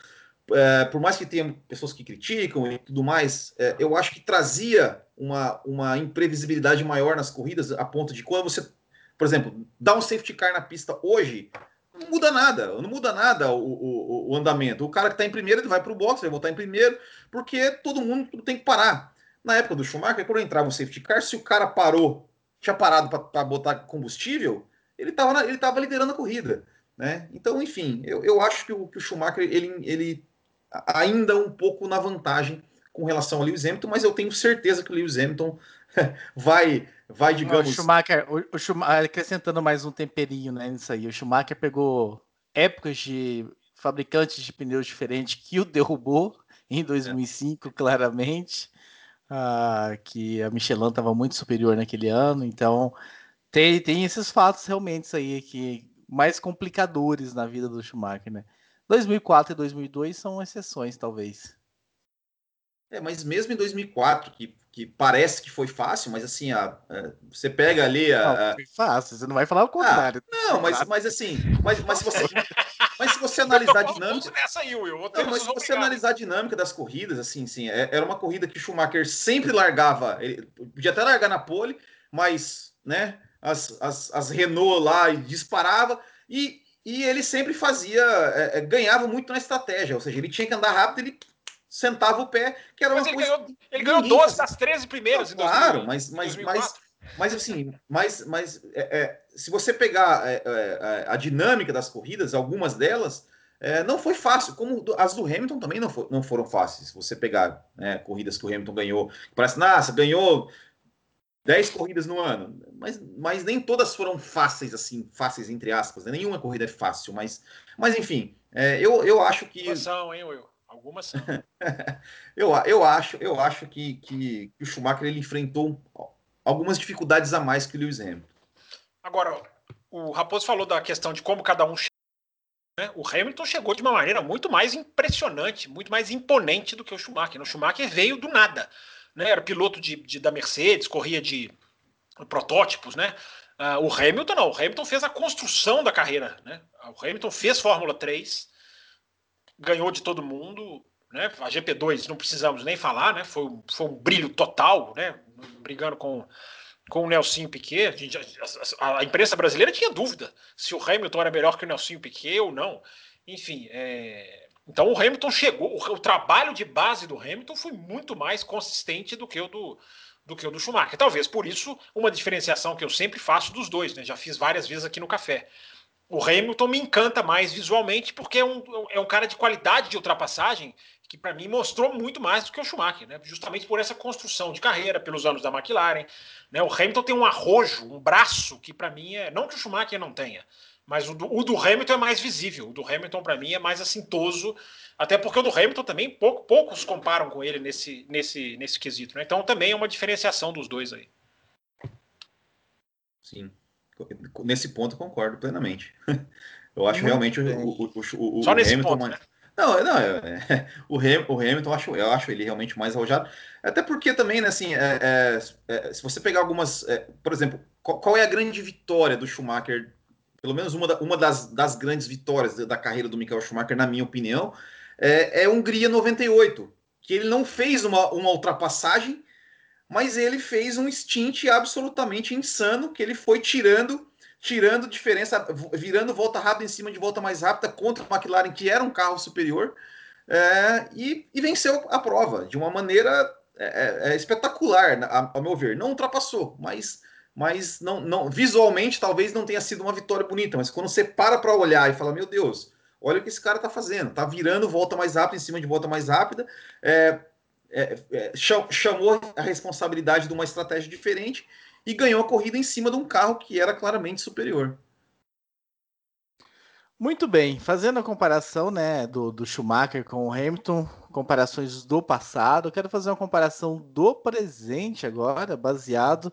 é, por mais que tenha pessoas que criticam e tudo mais, é, eu acho que trazia uma, uma imprevisibilidade maior nas corridas, a ponto de quando você, por exemplo, dá um safety car na pista hoje, não muda nada, não muda nada o, o, o andamento. O cara que está em primeiro, ele vai para o box, vai voltar em primeiro, porque todo mundo tem que parar. Na época do Schumacher, quando entrava um safety car, se o cara parou, tinha parado para botar combustível, ele estava ele tava liderando a corrida. Né? Então, enfim, eu, eu acho que o, que o Schumacher ele, ele ainda um pouco na vantagem com relação ao Lewis Hamilton, mas eu tenho certeza que o Lewis Hamilton vai, vai digamos. O Schumacher, o, o Schumacher, acrescentando mais um temperinho né, nisso aí, o Schumacher pegou épocas de fabricantes de pneus diferentes que o derrubou em 2005, é. claramente, ah, que a Michelin estava muito superior naquele ano, então tem, tem esses fatos realmente aí que mais complicadores na vida do Schumacher, né? 2004 e 2002 são exceções, talvez. É, mas mesmo em 2004, que, que parece que foi fácil, mas assim, a, a você pega ali a, não, foi fácil, você não vai falar o contrário. Ah, não, mas, mas assim, mas, mas se você, mas se você analisar a dinâmica, nessa aí, Will, não, mas se você analisar a dinâmica das corridas, assim, sim, é, era uma corrida que o Schumacher sempre largava, ele podia até largar na pole, mas, né, as, as, as Renault lá disparava e e ele sempre fazia, é, é, ganhava muito na estratégia, ou seja, ele tinha que andar rápido, ele sentava o pé, que era mas uma ele coisa. Ganhou, ele ganhou 12 das 13 primeiras Não, Claro, mas, mas, mas, mas assim, mas, mas é, é, se você pegar é, é, a dinâmica das corridas, algumas delas. não foi fácil, como as do Hamilton também não, for, não foram fáceis. Se você pegar né, corridas que o Hamilton ganhou, parece, nossa, ganhou 10 corridas no ano, mas, mas nem todas foram fáceis, assim, fáceis entre aspas, né? nenhuma corrida é fácil, mas, mas enfim, é, eu, eu acho que. São, hein, Will? Algumas são. eu, eu acho, eu acho que, que, que, o Schumacher ele enfrentou algumas dificuldades a mais que o Lewis Hamilton. Agora, o Raposo falou da questão de como cada um né? O Hamilton chegou de uma maneira muito mais impressionante, muito mais imponente do que o Schumacher. O Schumacher veio do nada né? Era piloto de, de da Mercedes, corria de protótipos, né? Uh, o Hamilton não, o Hamilton fez a construção da carreira, né? O Hamilton fez Fórmula 3, ganhou de todo mundo, né? A GP2 não precisamos nem falar, né? Foi, foi um brilho total, né? Brigando com, com o Nelson Piquet. A, a, a, imprensa brasileira tinha dúvida se o Hamilton era melhor que o Nelson Piquet ou não. Enfim, é, então o Hamilton chegou, o, o, trabalho de base do Hamilton foi muito mais consistente do que o do, do que o do Schumacher. Talvez por isso uma diferenciação que eu sempre faço dos dois, né? Já fiz várias vezes aqui no café. O Hamilton me encanta mais visualmente porque é um, é um cara de qualidade de ultrapassagem que para mim mostrou muito mais do que o Schumacher, né? Justamente por essa construção de carreira, pelos anos da McLaren, né? O Hamilton tem um arrojo, um braço que para mim é não que o Schumacher não tenha, mas o do, o do Hamilton é mais visível. O do Hamilton, para mim, é mais assintoso. Até porque o do Hamilton também pouco, poucos comparam com ele nesse, nesse, nesse quesito. Né? Então também é uma diferenciação dos dois aí. Sim. Nesse ponto concordo plenamente. Eu acho realmente o, o, o, o, Só nesse Hamilton ponto, mais... né? Não, não, é, é, o, Ham, o Hamilton, eu acho, eu acho ele realmente mais arrojado. Até porque também, né, assim, é, é, é se você pegar algumas. É, por exemplo, qual, qual, é a grande vitória do Schumacher pelo menos uma, da, uma das, das, grandes vitórias da carreira do Michael Schumacher, na minha opinião, é, é Hungria 98, que ele não fez uma, uma ultrapassagem, mas ele fez um stint absolutamente insano, que ele foi tirando tirando diferença, virando volta rápida em cima de volta mais rápida contra o McLaren, que era um carro superior, é, e, e, venceu a prova de uma maneira é, é, é espetacular, ao meu ver. Não ultrapassou, mas mas não, não visualmente talvez não tenha sido uma vitória bonita, mas quando você para para olhar e fala, meu Deus, olha o que esse cara está fazendo, está virando volta mais rápida em cima de volta mais rápida, é, é, é, chamou a responsabilidade de uma estratégia diferente e ganhou a corrida em cima de um carro que era claramente superior. Muito bem, fazendo a comparação né, do, do Schumacher com o Hamilton, comparações do passado, quero fazer uma comparação do presente agora, baseado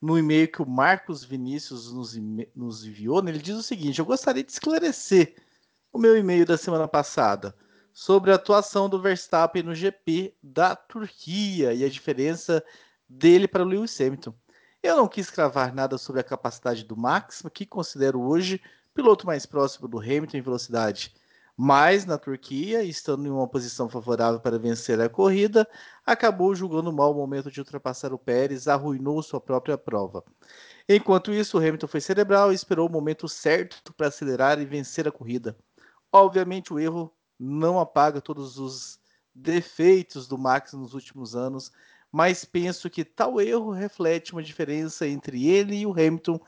no e-mail que o Marcos Vinícius nos, nos enviou. Né? Ele diz o seguinte: Eu gostaria de esclarecer o meu e-mail da semana passada sobre a atuação do Verstappen no GP da Turquia e a diferença dele para o Lewis Hamilton. Eu não quis cravar nada sobre a capacidade do Max, que considero hoje piloto mais próximo do Hamilton em velocidade. Mas na Turquia, estando em uma posição favorável para vencer a corrida, acabou julgando mal o momento de ultrapassar o Pérez, arruinou sua própria prova. Enquanto isso, o Hamilton foi cerebral e esperou o momento certo para acelerar e vencer a corrida. Obviamente, o erro não apaga todos os defeitos do Max nos últimos anos, mas penso que tal erro reflete uma diferença entre ele e o Hamilton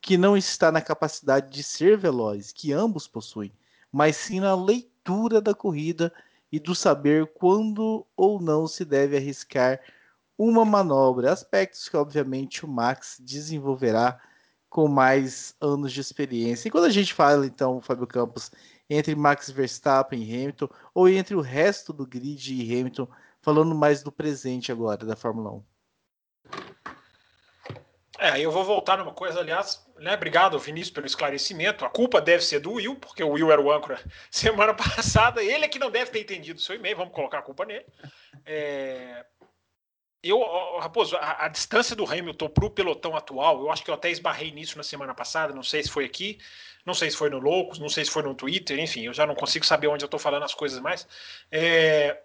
que não está na capacidade de ser veloz, que ambos possuem, mas sim na leitura da corrida e do saber quando ou não se deve arriscar uma manobra, aspectos que obviamente o Max desenvolverá com mais anos de experiência. E quando a gente fala então, Fábio Campos, entre Max Verstappen e Hamilton, ou entre o resto do grid e Hamilton, falando mais do presente agora da Fórmula 1. É, eu vou voltar numa coisa, aliás, né? Obrigado, Vinícius, pelo esclarecimento. A culpa deve ser do Will, porque o Will era o âncora semana passada. Ele é que não deve ter entendido o seu e-mail, vamos colocar a culpa nele. É... Eu, Raposo, a, a, distância do Hamilton para o pelotão atual, eu acho que eu até esbarrei nisso na semana passada, não sei se foi aqui, não sei se foi no Loucos, não sei se foi no Twitter, enfim, eu já não consigo saber onde eu estou falando as coisas mais. É...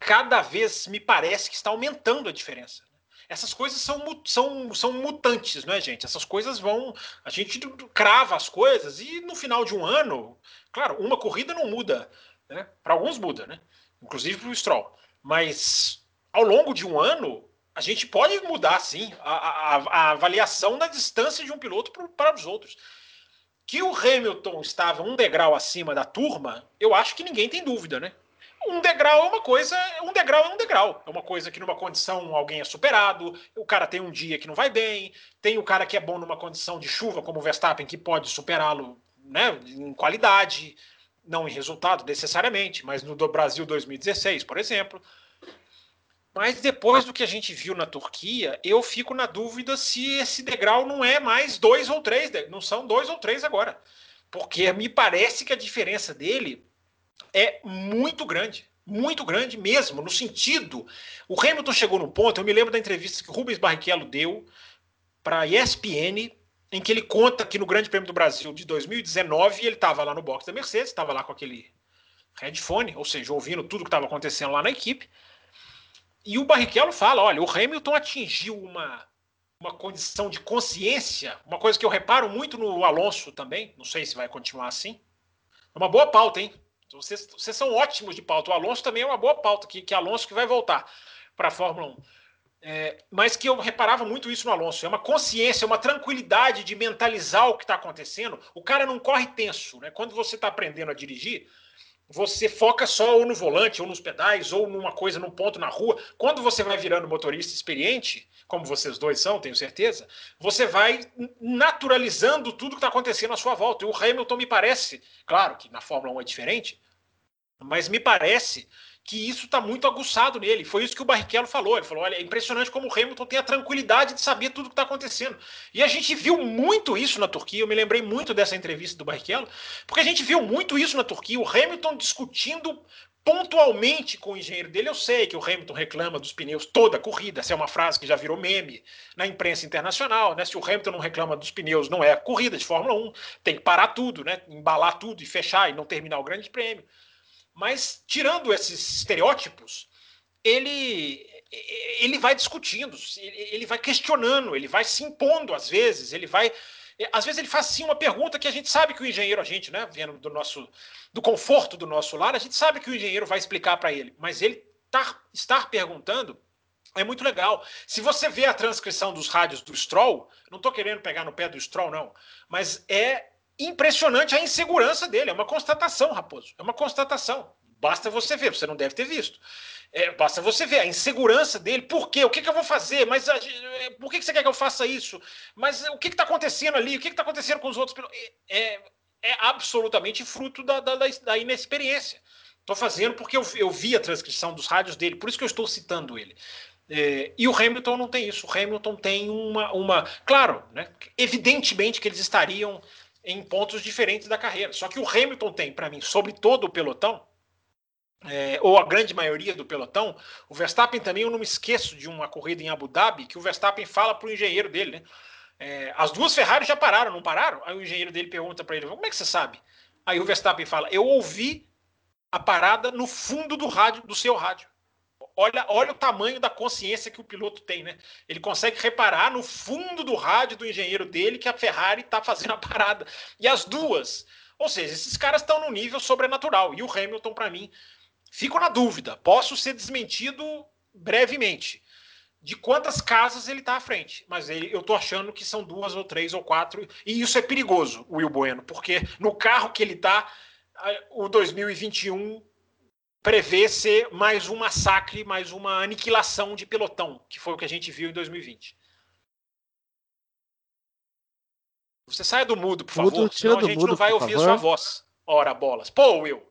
Cada vez me parece que está aumentando a diferença essas coisas são, são, são mutantes, não é, gente? Essas coisas vão. A gente crava as coisas e no final de um ano, claro, uma corrida não muda, né? Para alguns muda, né? Inclusive para o Stroll. Mas ao longo de um ano, a gente pode mudar, sim, a, a, a avaliação da distância de um piloto para os outros. Que o Hamilton estava um degrau acima da turma, eu acho que ninguém tem dúvida, né? um degrau é uma coisa, um degrau é um degrau. É uma coisa que numa condição alguém é superado, o cara tem um dia que não vai bem, tem o cara que é bom numa condição de chuva, como o Verstappen, que pode superá-lo né, em qualidade, não em resultado necessariamente, mas no do Brasil 2016, por exemplo. Mas depois do que a gente viu na Turquia, eu fico na dúvida se esse degrau não é mais dois ou três, não são dois ou três agora. Porque me parece que a diferença dele é muito grande. Muito grande mesmo, no sentido. O Hamilton chegou no ponto, eu me lembro da entrevista que o Rubens Barrichello deu para a ESPN, em que ele conta que no Grande Prêmio do Brasil de 2019 ele estava lá no box da Mercedes, estava lá com aquele headphone, ou seja, ouvindo tudo que estava acontecendo lá na equipe. E o Barrichello fala: olha, o Hamilton atingiu uma, uma condição de consciência, uma coisa que eu reparo muito no Alonso também, não sei se vai continuar assim. É uma boa pauta, hein? Vocês, vocês são ótimos de pauta. O Alonso também é uma boa pauta, que, que Alonso que vai voltar para a Fórmula 1. É, mas que eu reparava muito isso no Alonso. É uma consciência, uma tranquilidade de mentalizar o que está acontecendo. O cara não corre tenso. Né? Quando você está aprendendo a dirigir, você foca só ou no volante, ou nos pedais, ou numa coisa, num ponto na rua. Quando você vai virando motorista experiente, como vocês dois são, tenho certeza, você vai naturalizando tudo que está acontecendo à sua volta. E o Hamilton me parece, claro que na Fórmula 1 é diferente, mas me parece que isso está muito aguçado nele. Foi isso que o Barrichello falou. Ele falou: olha, é impressionante como o Hamilton tem a tranquilidade de saber tudo que está acontecendo. E a gente viu muito isso na Turquia. Eu me lembrei muito dessa entrevista do Barrichello, porque a gente viu muito isso na Turquia. O Hamilton discutindo pontualmente com o engenheiro dele. Eu sei que o Hamilton reclama dos pneus toda a corrida, essa é uma frase que já virou meme na imprensa internacional, né? Se o Hamilton não reclama dos pneus, não é corrida de Fórmula 1, tem que parar tudo, né? Embalar tudo e fechar e não terminar o Grande Prêmio. Mas tirando esses estereótipos, ele ele vai discutindo, ele vai questionando, ele vai se impondo às vezes, ele vai às vezes ele faz sim uma pergunta que a gente sabe que o engenheiro, a gente, né, vendo do nosso do conforto do nosso lar, a gente sabe que o engenheiro vai explicar para ele, mas ele tá, estar perguntando é muito legal. Se você vê a transcrição dos rádios do Stroll, não estou querendo pegar no pé do Stroll, não, mas é impressionante a insegurança dele. É uma constatação, Raposo. É uma constatação. Basta você ver, você não deve ter visto. É, basta você ver a insegurança dele. Por quê? O que, que eu vou fazer? Mas é, por que, que você quer que eu faça isso? Mas o que está acontecendo ali? O que está acontecendo com os outros? É, é, é absolutamente fruto da, da, da inexperiência. Estou fazendo porque eu, eu, vi a transcrição dos rádios dele, por isso que eu estou citando ele. É, e o Hamilton não tem isso. O Hamilton tem uma. uma claro, né, evidentemente que eles estariam em pontos diferentes da carreira. Só que o Hamilton tem, para mim, sobre todo o pelotão, é, ou a grande maioria do pelotão, o Verstappen também, eu não me esqueço de uma corrida em Abu Dhabi que o Verstappen fala para o engenheiro dele, né? É, as duas Ferrari já pararam, não pararam? Aí o engenheiro dele pergunta para ele: como é que você sabe? Aí o Verstappen fala: eu ouvi a parada no fundo do rádio, do seu rádio. Olha, olha o tamanho da consciência que o piloto tem, né? Ele consegue reparar no fundo do rádio do engenheiro dele que a Ferrari está fazendo a parada. E as duas. Ou seja, esses caras estão no nível sobrenatural. E o Hamilton, para mim, Fico na dúvida, posso ser desmentido brevemente de quantas casas ele está à frente, mas ele, eu estou achando que são duas ou três ou quatro, e isso é perigoso, Will Bueno, porque no carro que ele está, o 2021 prevê ser mais um massacre, mais uma aniquilação de pelotão, que foi o que a gente viu em 2020. Você saia do mudo, por favor, mudo, senão a gente mudo, não vai ouvir a sua voz. Ora, bolas. Pô, Will,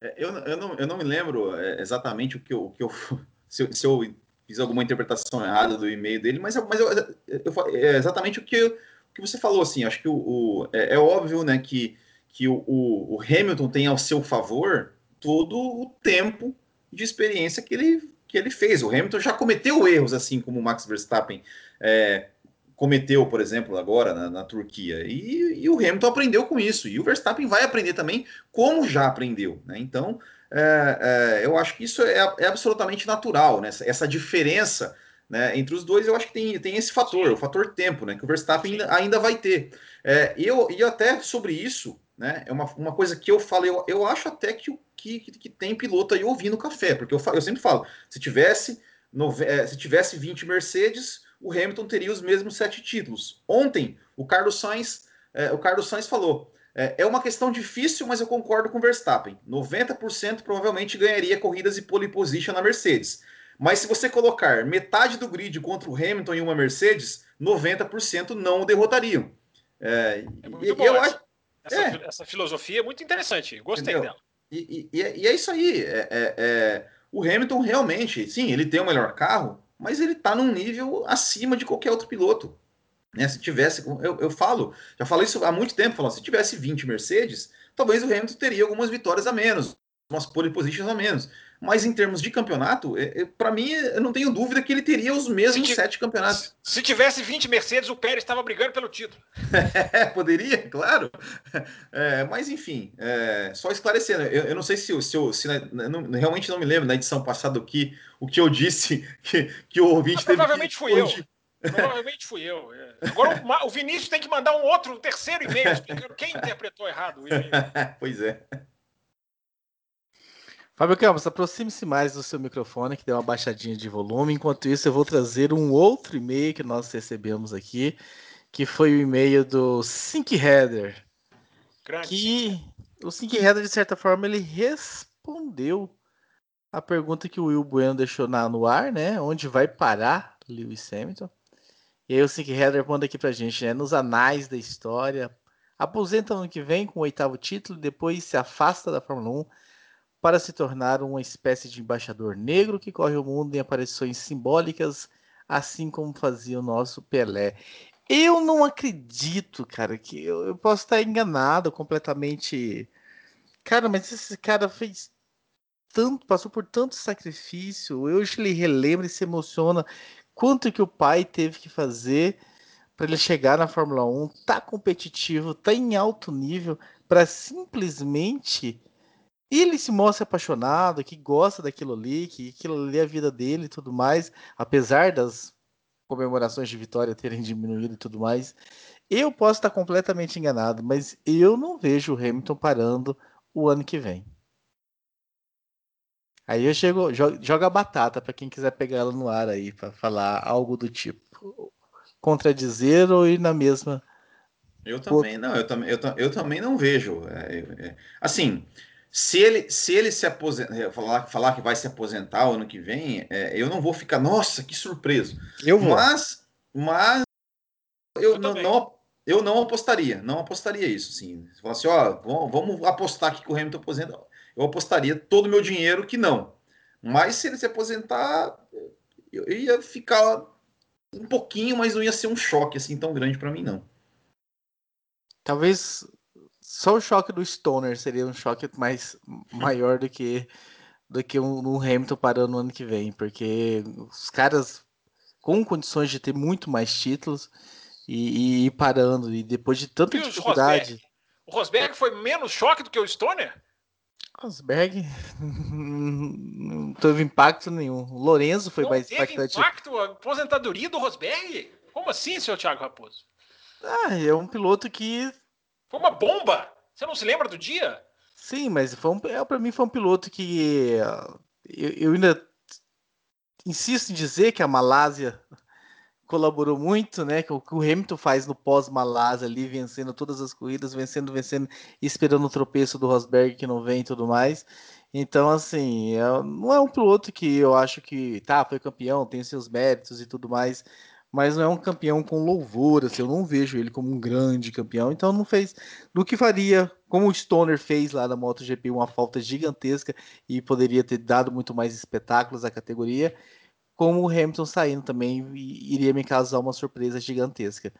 é, eu, eu, não, eu não me lembro é, exatamente o que eu, o que eu se, eu, se eu fiz alguma interpretação errada do e-mail dele, mas, mas eu, eu, é exatamente o que, o que você falou, assim, acho que o, o é, é, óbvio, né, que, que o, o, Hamilton tem ao seu favor todo o tempo de experiência que ele, que ele fez. O Hamilton já cometeu erros, assim como o Max Verstappen é, cometeu, por exemplo, agora na, na Turquia. E, e, o Hamilton aprendeu com isso. E o Verstappen vai aprender também, como já aprendeu. Né? Então, é, é, eu acho que isso é, é absolutamente natural, né? essa, essa diferença né, entre os dois, eu acho que tem, tem esse fator, o fator tempo, né, que o Verstappen ainda, ainda vai ter. É, eu, e até sobre isso, né, é uma, uma coisa que eu falo, eu, eu acho até que, que, que tem piloto aí ouvindo café, porque eu, eu sempre falo, se tivesse, no, é, se tivesse 20 Mercedes, o Hamilton teria os mesmos sete títulos. Ontem, o Carlos Sainz, é, o Carlos Sainz falou: é, é, uma questão difícil, mas eu concordo com o Verstappen. 90% provavelmente ganharia corridas e pole position na Mercedes. Mas se você colocar metade do grid contra o Hamilton em uma Mercedes, 90% não o derrotariam. É, é e. Eu acho, essa, é. essa, filosofia é muito interessante. Gostei Entendeu? dela. E, e, e, é isso aí. É, o Hamilton realmente, sim, ele tem o melhor carro, mas ele está num nível acima de qualquer outro piloto. Né? Se tivesse, eu, eu falo, já falei isso há muito tempo, falo, se tivesse 20 Mercedes, talvez o Hamilton teria algumas vitórias a menos, umas pole positions a menos. Mas em termos de campeonato, é, é, para mim, eu não tenho dúvida que ele teria os mesmos se sete campeonatos. Se tivesse 20 Mercedes, o Pérez estava brigando pelo título. É, poderia, claro. É, mas enfim, é, só esclarecendo, eu, eu, não sei se, se, eu, se não, realmente não me lembro na edição passada o que, o que eu disse que, que o ouvinte teve. Provavelmente fui eu. Provavelmente fui eu. É. Agora o, o Vinícius tem que mandar um outro, um terceiro e-mail explicando quem interpretou errado o e-mail. pois é. Fábio Campos, aproxime-se mais do seu microfone, que deu uma baixadinha de volume. Enquanto isso, eu vou trazer um outro e-mail que nós recebemos aqui, que foi o e-mail do Sync Header. Grande. Que o Sync Header, de certa forma, ele respondeu a pergunta que o Will Bueno deixou na, no ar, né? Onde vai parar Lewis Hamilton? E aí o Sync Header manda aqui pra gente, né? Nos anais da história. Aposenta ano que vem com o oitavo título, depois se afasta da Fórmula 1 para se tornar uma espécie de embaixador negro que corre o mundo em aparições simbólicas, assim como fazia o nosso Pelé. Eu não acredito, cara, que eu, eu posso estar enganado completamente. Cara, mas esse cara fez tanto, passou por tanto sacrifício. Hoje ele relembra e se emociona quanto que o pai teve que fazer para ele chegar na Fórmula 1, tá competitivo, tá em alto nível para simplesmente e ele se mostra apaixonado, que gosta daquilo ali, que aquilo ali é a vida dele e tudo mais, apesar das comemorações de vitória terem diminuído e tudo mais. Eu posso estar completamente enganado, mas eu não vejo o Hamilton parando o ano que vem. Aí eu chego, joga a batata para quem quiser pegar ela no ar aí para falar algo do tipo contradizer ou ir na mesma Eu também não, eu também, eu, eu também não vejo. É, é, assim, se ele se ele se aposentar, é, falar, falar que vai se aposentar o ano que vem, é, eu não vou ficar, nossa, que surpreso. Eu vou. Mas, mas eu, eu não, não, eu não apostaria, não apostaria isso, sim. Se falasse, ó, vamos, vamos apostar aqui que o Hamilton aposenta, eu apostaria todo o meu dinheiro que não. Mas se ele se aposentar, eu ia ficar um pouquinho, mas não ia ser um choque assim tão grande para mim, não. Talvez só o choque do Stoner seria um choque mais maior do que do que um, um Hamilton parando no ano que vem, porque os caras com condições de ter muito mais títulos e, ir parando e depois de tanta e dificuldade. Rosberg? O Rosberg foi menos choque do que o Stoner? Rosberg não teve impacto nenhum. O Lorenzo foi não mais teve impactante. impacto a aposentadoria do Rosberg? Como assim, seu Thiago Raposo? Ah, é um piloto que foi uma bomba. Você não se lembra do dia? Sim, mas foi um, é, para mim foi um piloto que eu, eu ainda insisto em dizer que a Malásia colaborou muito, né? Que o que o Hamilton faz no pós-Malásia ali, vencendo todas as corridas, vencendo, vencendo, esperando o tropeço do Rosberg que não vem e tudo mais. Então, assim, é, não é um piloto que eu acho que, tá, foi campeão, tem seus méritos e tudo mais, mas não é um campeão com louvor, assim, eu não vejo ele como um grande campeão, então não fez do que faria, como o Stoner fez lá na MotoGP, uma falta gigantesca e poderia ter dado muito mais espetáculos à categoria, como o Hamilton saindo também iria me causar uma surpresa gigantesca.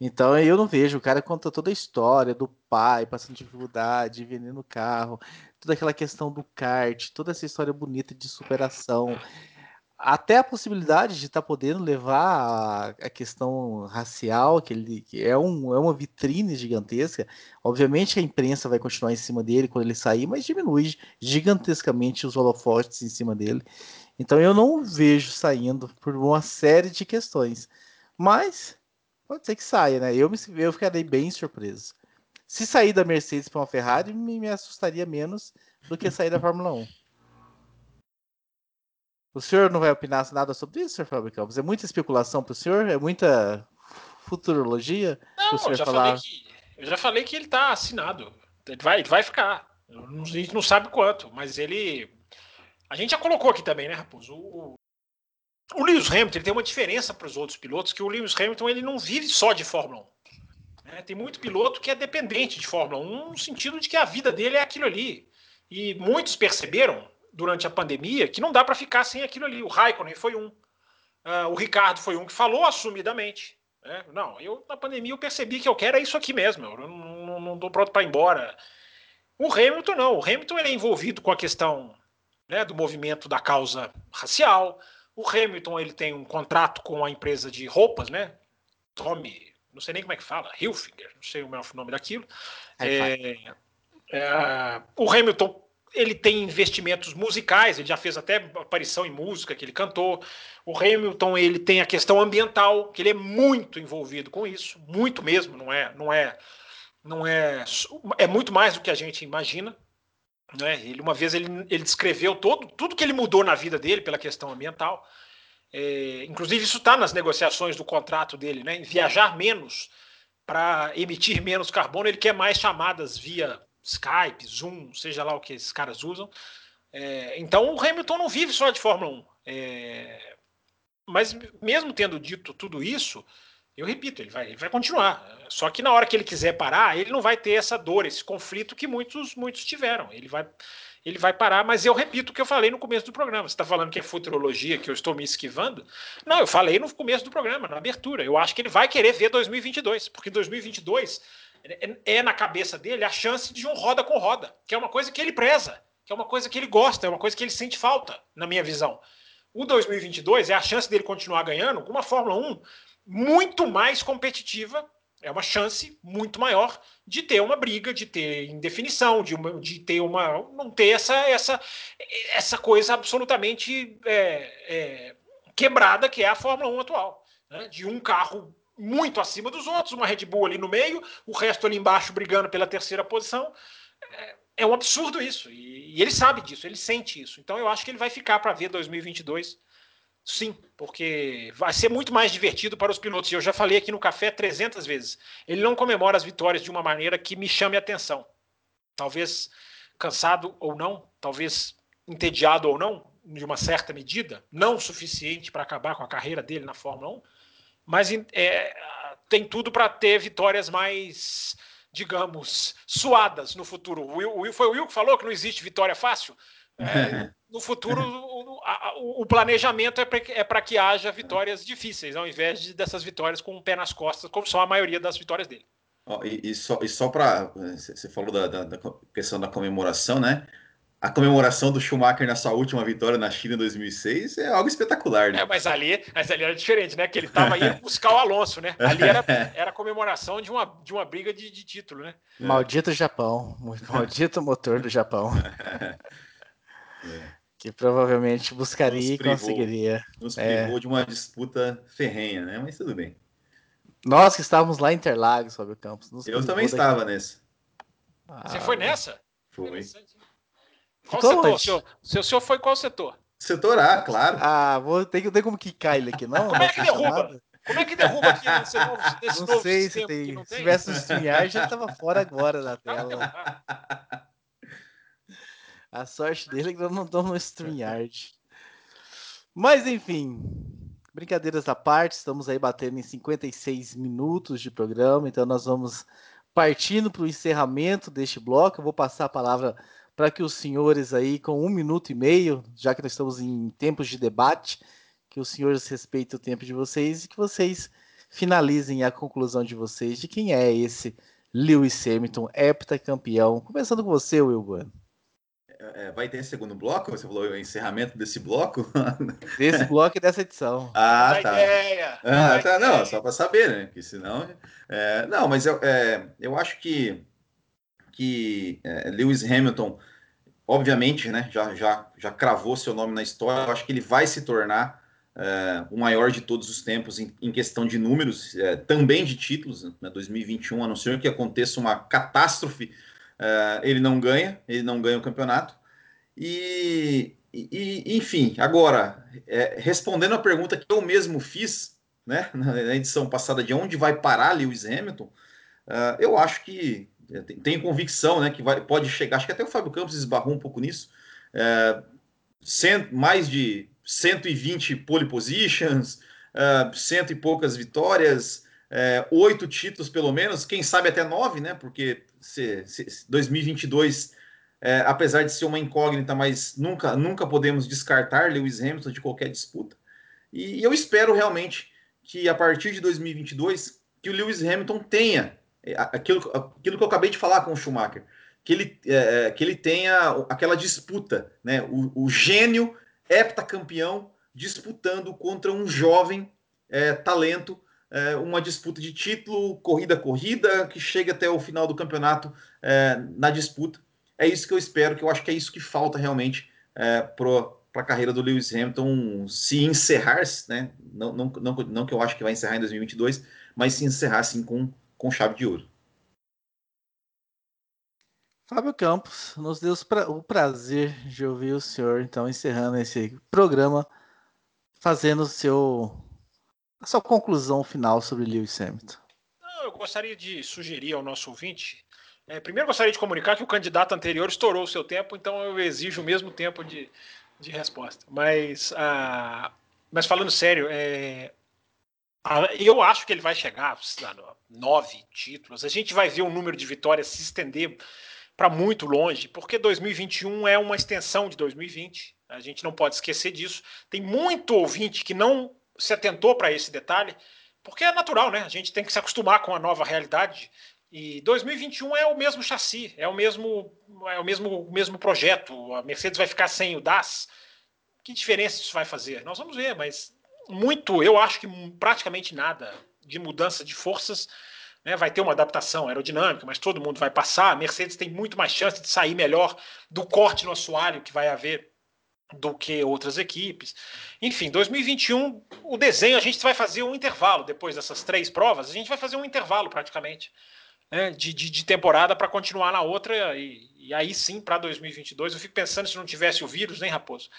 Então eu não vejo, o cara conta toda a história do pai passando dificuldade, vendendo carro, toda aquela questão do kart, toda essa história bonita de superação até a possibilidade de estar tá podendo levar a, a, questão racial, que ele que é, um, é uma vitrine gigantesca. Obviamente a imprensa vai continuar em cima dele quando ele sair, mas diminui gigantescamente os holofotes em cima dele. Então eu não vejo saindo por uma série de questões. Mas pode ser que saia, né? Eu, me, eu ficarei bem surpreso. Se sair da Mercedes para uma Ferrari, me, me assustaria menos do que sair da Fórmula 1. O senhor não vai opinar nada sobre isso, senhor Fábio Campos? É muita especulação para o senhor? É muita futurologia? Não, eu já, falar... que, eu já falei que ele está assinado. Ele vai, ele vai ficar. A gente não sabe quanto, mas ele. A gente já colocou aqui também, né, Raposo? O, o Lewis Hamilton ele tem uma diferença para os outros pilotos, que o Lewis Hamilton ele não vive só de Fórmula 1. Né? Tem muito piloto que é dependente de Fórmula 1, no sentido de que a vida dele é aquilo ali. E muitos perceberam, durante a pandemia que não dá para ficar sem aquilo ali. O Raikkonen foi um. Uh, o Ricardo foi um que falou assumidamente. Né? Não, eu na pandemia eu percebi que eu quero é isso aqui mesmo. Eu não estou pronto para ir embora. O Hamilton não. O Hamilton é envolvido com a questão né, do movimento da causa racial. O Hamilton ele tem um contrato com a empresa de roupas, né? Tommy, não sei nem como é que fala, Hilfiger, não sei o nome daquilo. É, é, o Hamilton ele tem investimentos musicais, ele já fez até aparição em música que ele cantou. O Hamilton ele tem a questão ambiental, que ele é muito envolvido com isso, muito mesmo, não é, não é, não é, é muito mais do que a gente imagina. Né? Ele uma vez ele, ele descreveu todo tudo que ele mudou na vida dele pela questão ambiental. É, inclusive isso está nas negociações do contrato dele, né? Viajar menos para emitir menos carbono. Ele quer mais chamadas via Skype, Zoom, seja lá o que esses caras usam. É, então o Hamilton não vive só de Fórmula 1. É, mas mesmo tendo dito tudo isso, eu repito, ele vai, ele vai continuar. Só que na hora que ele quiser parar, ele não vai ter essa dor, esse conflito que muitos, muitos tiveram. Ele vai, ele vai parar, mas eu repito o que eu falei no começo do programa. Você está falando que é futurologia, que eu estou me esquivando? Não, eu falei no começo do programa, na abertura. Eu acho que ele vai querer ver 2022, porque 2022 é, é na cabeça dele a chance de um roda com roda, que é uma coisa que ele preza, que é uma coisa que ele gosta, é uma coisa que ele sente falta, na minha visão. O 2022 é a chance dele continuar ganhando com uma Fórmula 1 muito mais competitiva, é uma chance muito maior de ter uma briga, de ter indefinição, de, uma, de ter uma. não ter essa, essa, essa coisa absolutamente é, é, quebrada que é a Fórmula 1 atual. Né? De um carro muito acima dos outros, uma Red Bull ali no meio, o resto ali embaixo brigando pela terceira posição. É, é um absurdo isso, e, e, ele sabe disso, ele sente isso. Então eu acho que ele vai ficar para ver 2022 Sim, porque vai ser muito mais divertido para os pilotos. E eu já falei aqui no café 300 vezes. Ele não comemora as vitórias de uma maneira que me chame atenção. Talvez cansado ou não, talvez entediado ou não, de uma certa medida, não suficiente para acabar com a carreira dele na Fórmula 1, mas é, tem tudo para ter vitórias mais, digamos, suadas no futuro. O Will, o Will, foi o Will que falou que não existe vitória fácil. É, no futuro, o, a, o planejamento é para é que haja vitórias difíceis, ao invés de, dessas vitórias com o pé nas costas, como são a maioria das vitórias dele. Oh, e, e, só, e só para. Você falou da, da, da, questão da comemoração, né? A comemoração do Schumacher na sua última vitória na China em 2006 é algo espetacular, né? É, mas ali, mas ali era diferente, né? Que ele estava indo buscar o Alonso, né? Ali era, era a comemoração de uma, de uma briga de, de título, né? Maldito Japão. Maldito motor do Japão. É. Que provavelmente buscaria privou, e conseguiria. Nos privou é. de uma disputa ferrenha, né? Mas tudo bem. Nós que estávamos lá em Interlagos, sobre o campus. Eu também estava nessa. Ah, Você foi nessa? Foi. Qual setor, senhor? O senhor foi qual setor? Setor A, claro. Ah, vou ter que ter como quicar ele aqui, não? Como é que derruba? Como é que derruba aqui nesse novo, nesse não novo sei se tem. Se tivesse no StreamYard, já estava fora agora da tela. A sorte dele é que eu não estou no StreamYard. Mas enfim, brincadeiras à parte, estamos aí batendo em 56 minutos de programa, então nós vamos partindo para o encerramento deste bloco. Eu vou passar a palavra para que os senhores aí, com um minuto e meio, já que nós estamos em tempos de debate, que os senhores respeitem o tempo de vocês e que vocês finalizem a conclusão de vocês de quem é esse Lewis Hamilton, heptacampeão. Começando com você, Will Bueno. É, vai ter segundo bloco? Você falou o encerramento desse bloco? Desse bloco e dessa edição. Ah, tá. Ideia. Ah, tá. Não, só para saber, né? Porque senão. É, não, mas eu, é, eu acho que, que é, Lewis Hamilton, obviamente, né? Já, já, já cravou seu nome na história. Eu acho que ele vai se tornar é, o maior de todos os tempos em, em questão de números, é, também de títulos. Né, 2021, a não ser que aconteça uma catástrofe Uh, ele não ganha, ele não ganha o campeonato. E, e enfim, agora, é, respondendo a pergunta que eu mesmo fiz, né, na edição passada, de onde vai parar Lewis Hamilton, uh, eu acho que é, tenho convicção, né, que vai, pode chegar, acho que até o Fábio Campos esbarrou um pouco nisso, cento, mais de 120 pole positions, uh, cento e poucas vitórias, é, oito títulos pelo menos, quem sabe até nove, né? Porque se, se 2022, é, apesar de ser uma incógnita, mas nunca, nunca podemos descartar Lewis Hamilton de qualquer disputa. E, e eu espero realmente que a partir de 2022 que o Lewis Hamilton tenha é, aquilo, aquilo que eu acabei de falar com o Schumacher, que ele, é, é, que ele tenha aquela disputa, né? O, o gênio heptacampeão disputando contra um jovem é, talento é, uma disputa de título, corrida corrida, que chega até o final do campeonato é, na disputa. É isso que eu espero, que eu acho que é isso que falta realmente é, para a carreira do Lewis Hamilton se encerrar, né? Não, não, não, não que eu acho que vai encerrar em 2022, mas se encerrar assim com, com chave de ouro. Fábio Campos, nos deu o prazer de ouvir o senhor, então, encerrando esse programa, fazendo o seu a sua conclusão final sobre Lewis Hamilton. Eu gostaria de sugerir ao nosso ouvinte. É, primeiro, gostaria de comunicar que o candidato anterior estourou o seu tempo, então eu exijo o mesmo tempo de, de resposta. Mas, ah, mas falando sério, é, eu acho que ele vai chegar a nove títulos. A gente vai ver o número de vitórias se estender para muito longe, porque 2021 é uma extensão de 2020. A gente não pode esquecer disso. Tem muito ouvinte que não se atentou para esse detalhe, porque é natural, né? A gente tem que se acostumar com a nova realidade. E 2021 é o mesmo chassi, é o mesmo, é o mesmo, o mesmo projeto. A Mercedes vai ficar sem o DAS. Que diferença isso vai fazer? Nós vamos ver, mas muito, eu acho que praticamente nada de mudança de forças. Né, vai ter uma adaptação aerodinâmica, mas todo mundo vai passar. A Mercedes tem muito mais chance de sair melhor do corte no assoalho que vai haver do que outras equipes. Enfim, 2021, o desenho, a gente vai fazer um intervalo depois dessas três provas, a gente vai fazer um intervalo praticamente né, de, de, de temporada para continuar na outra e, e, aí sim, para 2022, eu fico pensando se não tivesse o vírus, nem Raposo.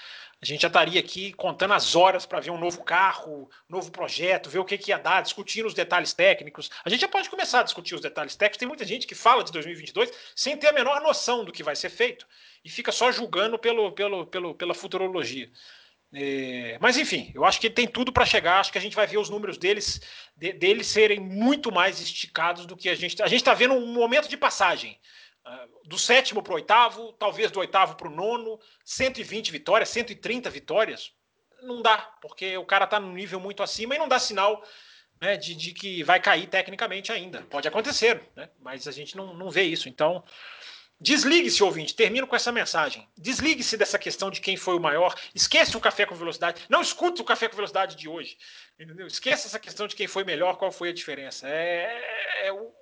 A gente já estaria aqui contando as horas para ver um novo carro, novo projeto, ver o que, que ia dar, discutindo os detalhes técnicos. A gente já pode começar a discutir os detalhes técnicos. Tem muita gente que fala de 2022 sem ter a menor noção do que vai ser feito e fica só julgando pelo, pelo, pelo, pela futurologia. É, mas enfim, eu acho que tem tudo para chegar. Acho que a gente vai ver os números deles, de, deles serem muito mais esticados do que a gente. A gente está vendo um momento de passagem. Ah, do sétimo para o oitavo, talvez do oitavo para o nono, 120 vitórias, 130 vitórias, não dá, porque o cara está num nível muito acima e não dá sinal né, de, de, que vai cair tecnicamente ainda. Pode acontecer, né, mas a gente não, não vê isso. Então, desligue-se, ouvinte, termino com essa mensagem. Desligue-se dessa questão de quem foi o maior, esqueça o café com velocidade, não escute o café com velocidade de hoje. Entendeu? Esqueça essa questão de quem foi melhor, qual foi a diferença. É, é, é o,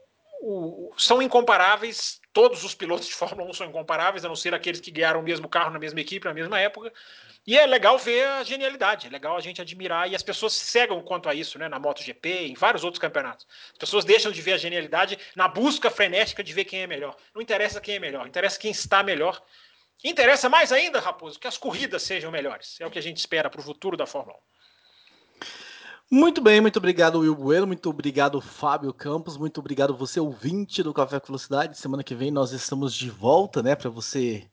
são incomparáveis, todos os pilotos de Fórmula 1 são incomparáveis, a não ser aqueles que ganharam o mesmo carro na mesma equipe, na mesma época. E é legal ver a genialidade, é legal a gente admirar e as pessoas cegam quanto a isso, né? Na MotoGP, em vários outros campeonatos. As pessoas deixam de ver a genialidade na busca frenética de ver quem é melhor. Não interessa quem é melhor, interessa quem está melhor. interessa mais ainda, Raposo, que as corridas sejam melhores. É o que a gente espera para o futuro da Fórmula 1. Muito bem, muito obrigado, Will Bueno, muito obrigado, Fábio Campos, muito obrigado você, ouvinte do Café com Velocidade. Semana que vem nós estamos de volta, né, para você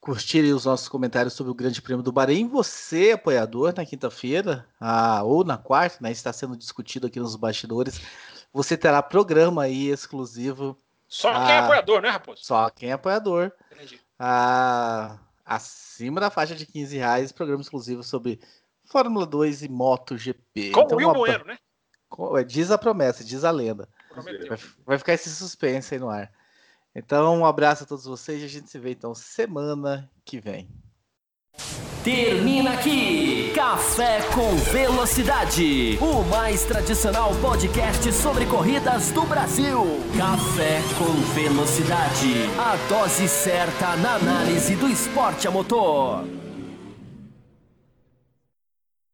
curtir os nossos comentários sobre o Grande Prêmio do Bahrein. Você, apoiador, na quinta-feira, ah, ou na quarta, né, está sendo discutido aqui nos bastidores, você terá programa aí exclusivo. Só quem é apoiador, né, Raposo? Só quem é apoiador. Entendi. Ah, acima da faixa de 15 reais, programa exclusivo sobre Fórmula 2 e MotoGP. Com então, o Will Bueno, né? É, diz a promessa, diz a lenda. Vai, vai, ficar esse suspense aí no ar. Então, um abraço a todos vocês e a gente se vê então semana que vem. Termina aqui Café com Velocidade, o mais tradicional podcast sobre corridas do Brasil. Café com Velocidade, a dose certa na análise do esporte a motor.